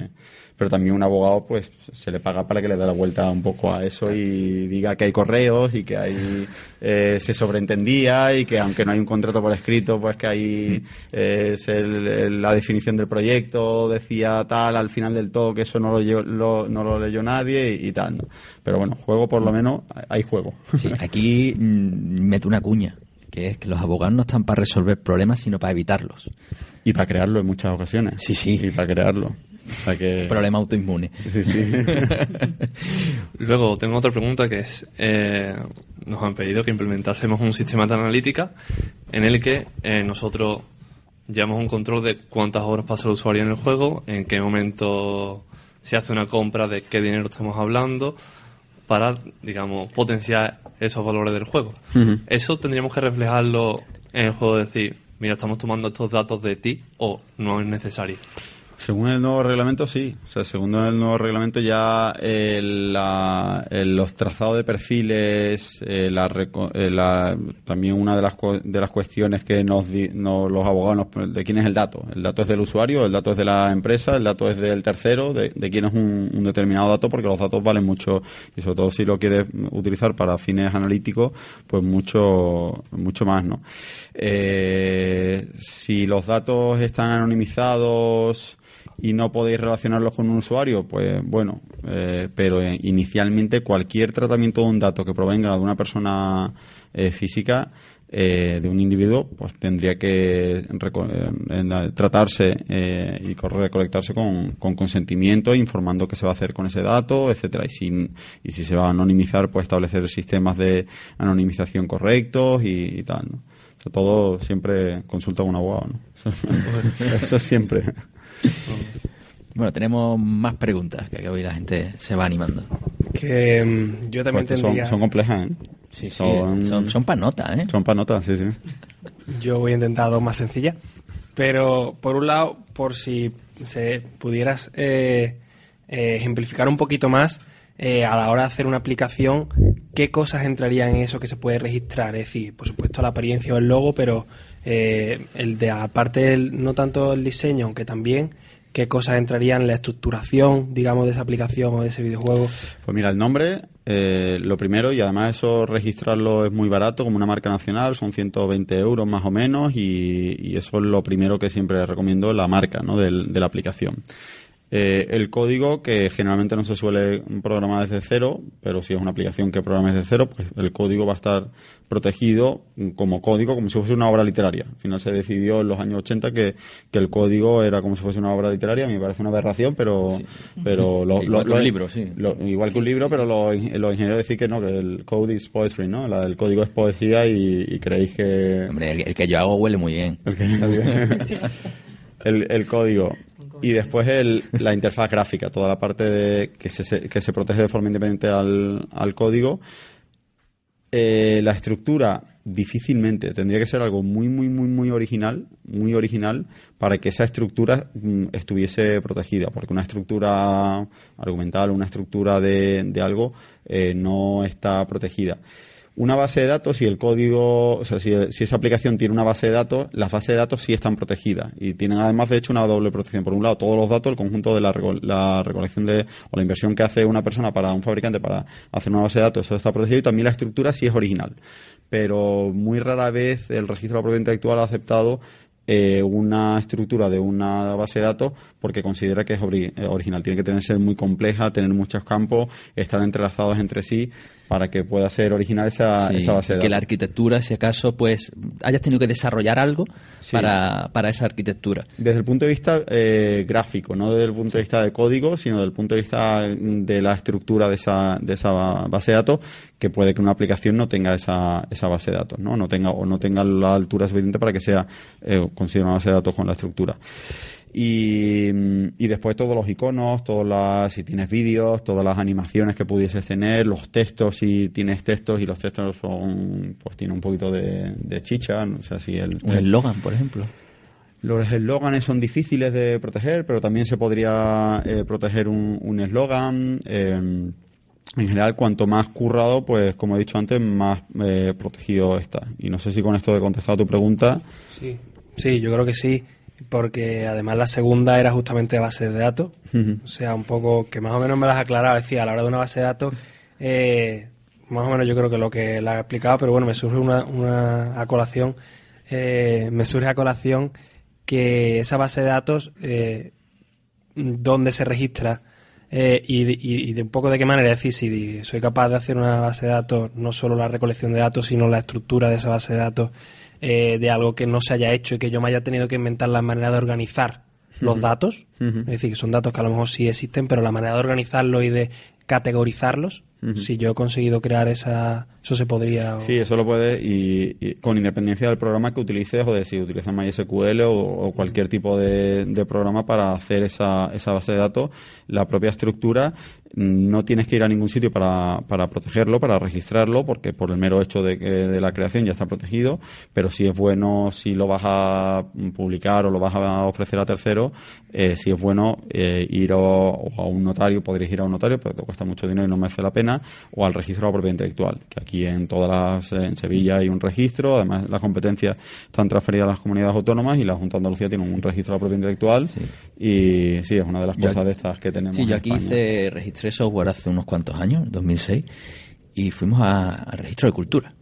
pero también un abogado pues se le paga para que le dé la vuelta un poco a eso y diga que hay correos y que hay eh, se sobreentendía y que aunque no hay un contrato por escrito pues que ahí eh, es el- el- la definición del proyecto decía tal al final del todo que eso no lo, lo- no lo leyó nadie y, y tal ¿no? pero bueno juego por lo menos hay juego Sí, aquí mm, meto una cuña, que es que los abogados no están para resolver problemas, sino para evitarlos. y para crearlo en muchas ocasiones Sí, sí. y para crearlo sea que Problema autoinmune. sí, sí. [LAUGHS] Luego tengo otra pregunta que es, eh, nos han pedido que implementásemos un sistema de analítica en el que eh, nosotros llevamos un control de cuántas horas pasa el usuario en el juego, en qué momento se hace una compra, de qué dinero estamos hablando, para, digamos, potenciar esos valores del juego. Eso tendríamos que reflejarlo en el juego, decir, mira, estamos tomando estos datos de ti o no es necesario. Según el nuevo reglamento, sí. O sea, según el nuevo reglamento ya eh, la- eh, los trazados de perfiles, eh, la eh, la- también una de las, de las cuestiones que nos, di- los abogados nos, de quién es el dato. El dato es del usuario, el dato es de la empresa, el dato es del tercero, de, de quién es un, un determinado dato, porque los datos valen mucho y sobre todo si lo quieres utilizar para fines analíticos, pues mucho, mucho más, ¿no? Si los datos están anonimizados y no podéis relacionarlos con un usuario, pues bueno, eh, pero eh, inicialmente cualquier tratamiento de un dato que provenga de una persona eh, física, eh, de un individuo, pues tendría que eh, tratarse eh, y recolectarse con, con consentimiento, informando qué se va a hacer con ese dato, etcétera. Y si, y si se va a anonimizar, pues establecer sistemas de anonimización correctos y, y tal, ¿no? Todo siempre consulta a un abogado, ¿no? [LAUGHS] Eso siempre. Bueno, tenemos más preguntas, que hoy la gente se va animando. Que mm, yo también Pues son, tendría... son complejas, ¿eh? Sí, sí, Son- son, son, para ¿eh? Son para notas, sí, sí. Yo voy a intentar dos más sencillas. Pero, por un lado, por si se pudieras eh, eh, ejemplificar un poquito más eh, a la hora de hacer una aplicación, ¿qué cosas entrarían en eso que se puede registrar? Es decir, por supuesto la apariencia o el logo, pero eh, el de aparte del- no tanto el diseño, aunque también qué cosas entrarían en la estructuración, digamos, de esa aplicación o de ese videojuego. Pues mira, el nombre, eh, lo primero, y además eso registrarlo es muy barato, como una marca nacional, son 120 euros más o menos, y, y eso es lo primero que siempre recomiendo, la marca ¿no? del- de la aplicación. Eh, el código, que generalmente no se suele programar desde cero, pero si es una aplicación que programes desde cero, pues el código va a estar protegido como código, como si fuese una obra literaria. Al final se decidió en los años 80 que, que el código era como si fuese una obra literaria. A mí me parece una aberración, pero, pero [LAUGHS] lo, Igual lo- que un libro, sí. lo- igual que un libro, pero los, los ingenieros decís que no, que el code is poetry, ¿no? La- el código es poesía y, y creéis que, Hombre, el, el que yo hago huele muy bien. el, que- [LAUGHS] el, el código y después el, la interfaz gráfica, toda la parte de, que, se- que se protege de forma independiente al, al código. Eh, la estructura difícilmente tendría que ser algo muy muy muy muy original muy original para que esa estructura mm, estuviese protegida porque una estructura argumental una estructura de, de algo eh, no está protegida una base de datos y el código, o sea, si, si esa aplicación tiene una base de datos, las bases de datos sí están protegidas y tienen además de hecho una doble protección. Por un lado, todos los datos, el conjunto de la, reco- la recolección de, o la inversión que hace una persona para un fabricante para hacer una base de datos, eso está protegido y también la estructura sí es original. Pero muy rara vez el registro de la propiedad intelectual ha aceptado eh, una estructura de una base de datos porque considera que es eh, original. Tiene que tener ser muy compleja, tener muchos campos, estar entrelazados entre sí para que pueda ser original esa, Sí, esa base de que la datos. arquitectura, si acaso, pues hayas tenido que desarrollar algo Sí. para, para esa arquitectura. Desde el punto de vista eh, gráfico, no desde el punto de vista de código, sino desde el punto de vista de la estructura de esa, de esa base de datos, que puede que una aplicación no tenga esa, esa base de datos, ¿no? No tenga, o no tenga la altura suficiente para que sea eh, considerada una base de datos con la estructura. Y, mm, y después todos los iconos, todas las, si tienes vídeos, todas las animaciones que pudieses tener, los textos, si tienes textos y los textos son, pues tiene un poquito de, de chicha, ¿no? sea, si el, Un eslogan, por ejemplo. los eslóganes son difíciles de proteger, pero también se podría eh, proteger un un eslogan. eh, en general, cuanto más currado, pues como he dicho antes, más eh, protegido está. Y no sé si con esto he contestado tu pregunta. Sí, sí, yo creo que sí, porque además la segunda era justamente base de datos, o sea, un poco que más o menos me las es decir, a la hora de una base de datos, eh, más o menos yo creo que lo que la he explicado, pero bueno, me surge una, una a colación, eh, me surge a colación que esa base de datos, eh, dónde se registra eh, y, de- y- y de un poco de qué manera. Es decir, si soy capaz de hacer una base de datos, no solo la recolección de datos, sino la estructura de esa base de datos eh, de algo que no se haya hecho y que yo me haya tenido que inventar la manera de organizar los datos. Es decir, que son datos que a lo mejor sí existen, pero la manera de organizarlos y de categorizarlos, Si yo he conseguido crear esa... Eso se podría... o- Sí, eso lo puedes y, y con independencia del programa que utilices o de si utilizas MySQL o, o cualquier tipo de, de programa para hacer esa, esa base de datos, la propia estructura no tienes que ir a ningún sitio para, para protegerlo, para registrarlo, porque por el mero hecho de, que, de la creación ya está protegido, pero si es bueno, si lo vas a publicar o lo vas a ofrecer a terceros, eh, si es bueno eh, ir o a un notario, podrías ir a un notario, pero te cuesta mucho dinero y no merece la pena, o al registro de la propiedad intelectual, que aquí en todas las, en Sevilla hay un registro, además las competencias están transferidas a las comunidades autónomas y la Junta de Andalucía tiene un registro de la propiedad intelectual y sí, es una de las cosas de estas que tenemos. Sí, yo en aquí España. hice, registré software hace unos cuantos años, en 2006, y fuimos a- registro de cultura.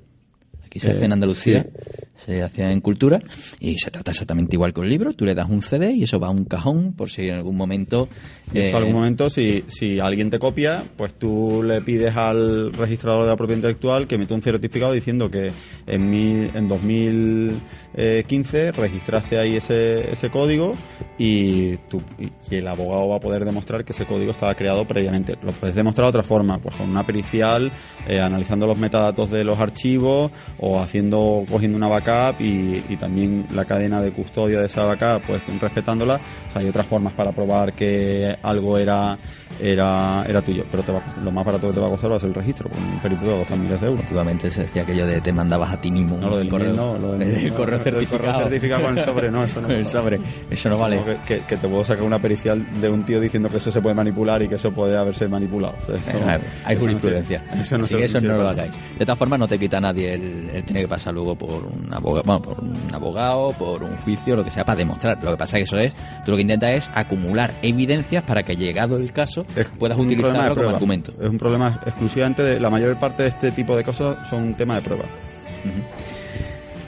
Aquí se Eh, hace en Andalucía, sí. se hacía en cultura, y se trata exactamente igual que un libro. Tú le das un CD y eso va a un cajón por si en algún momento... Eso eh, en algún momento, si, si alguien te copia, pues tú le pides al registrador de la propiedad intelectual que emita un certificado diciendo que en, mil, en 2015 registraste ahí ese, ese código y, tú, y el abogado va a poder demostrar que ese código estaba creado previamente. Lo puedes demostrar de otra forma, pues con una pericial, eh, analizando los metadatos de los archivos o haciendo, cogiendo una backup y, y también la cadena de custodia de esa backup, pues respetándola. O sea, hay otras formas para probar que algo era era, era tuyo, pero te va a costar- lo más barato que te va a costar va a ser el registro, porque un perito te va a costar miles de euros. Antiguamente se decía aquello de te mandabas a ti mismo No, lo del correo, no, lo del [LAUGHS] el no, correo lo del certificado. certificado con el sobre, no, eso [LAUGHS] no. El sobre, eso no vale. Que, que- que te puedo sacar una pericial de un tío diciendo que eso se puede manipular y que eso puede haberse manipulado. O sea, eso- [LAUGHS] hay- eso no jurisprudencia. sirve. Eso no Así se- eso no lo hagáis. De todas formas, no te quita a nadie el, el tener que pasar luego por un abogado, bueno, por un abogado, por un juicio, lo que sea, para demostrar. Lo que pasa es que eso es, tú lo que intentas es acumular evidencias para que llegado el caso Es puedas utilizarlo como argumento. Es un problema exclusivamente de la mayor parte de este tipo de cosas son un tema de prueba.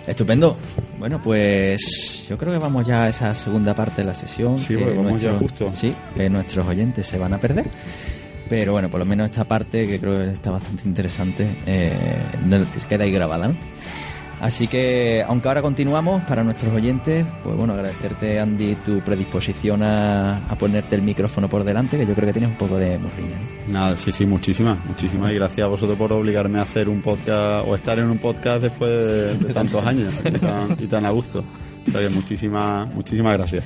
Estupendo. Bueno, pues yo creo que vamos ya a esa segunda parte de la sesión. Sí, que vamos ya nuestros- justo. Sí, que nuestros oyentes se van a perder. Pero bueno, por lo menos esta parte, que creo que está bastante interesante, eh, queda ahí grabada, ¿no? Así que, aunque ahora continuamos, para nuestros oyentes, pues bueno, agradecerte, Andy, tu predisposición a, a ponerte el micrófono por delante, que yo creo que tienes un poco de morriña. ¿no? Nada, sí, sí, muchísimas, muchísimas y gracias a vosotros por obligarme a hacer un podcast o estar en un podcast después de, de tantos años y tan, y tan a gusto. O sea que muchísimas, muchísimas gracias.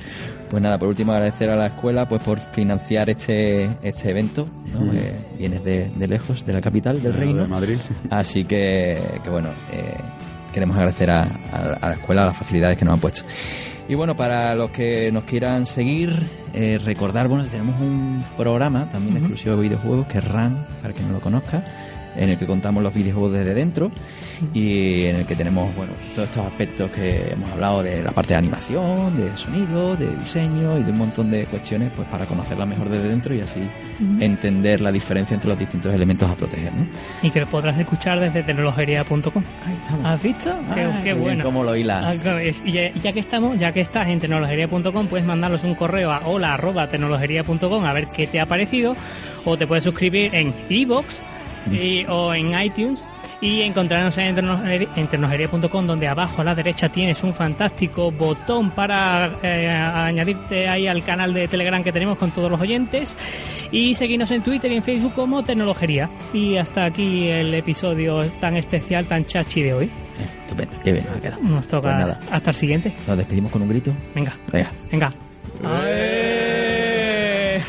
Pues nada, por último agradecer a la escuela pues por financiar este este evento. ¿no? Mm. Eh, vienes de, de lejos, de la capital del De reino. Madrid. Así que, que bueno, eh, queremos agradecer a, a- a la escuela las facilidades que nos han puesto. Y bueno, para los que nos quieran seguir, eh, recordar, bueno, que tenemos un programa también exclusivo de videojuegos que es RAN, para que no lo conozca, en el que contamos los videojuegos desde dentro y en el que tenemos, bueno, todos estos aspectos que hemos hablado de la parte de animación, de sonido, de diseño y de un montón de cuestiones, pues para conocerla mejor desde dentro y así entender la diferencia entre los distintos elementos a proteger, ¿no? Y que lo podrás escuchar desde tecnologería.com. Ahí estamos. ¿Has visto? Qué, Ah, qué qué bueno. cómo lo hilas. Ah, Y ya, que estamos, ya que estás en tecnologería.com, puedes mandarnos un correo a hola arroba tecnologería.com a ver qué te ha parecido. O te puedes suscribir en iVoox y- o en iTunes. Y encontrarnos en tecnologería- en tecnologería.com, donde abajo a la derecha tienes un fantástico botón para eh, añadirte ahí al canal de Telegram que tenemos con todos los oyentes. Y seguirnos en Twitter y en Facebook como Tecnologería. Y hasta aquí el episodio tan especial, tan chachi de hoy. Estupendo, qué bien nos ha quedado. Nos toca Pues nada. hasta el siguiente. Nos despedimos con un grito. Venga, Venga. venga. ¡Eh!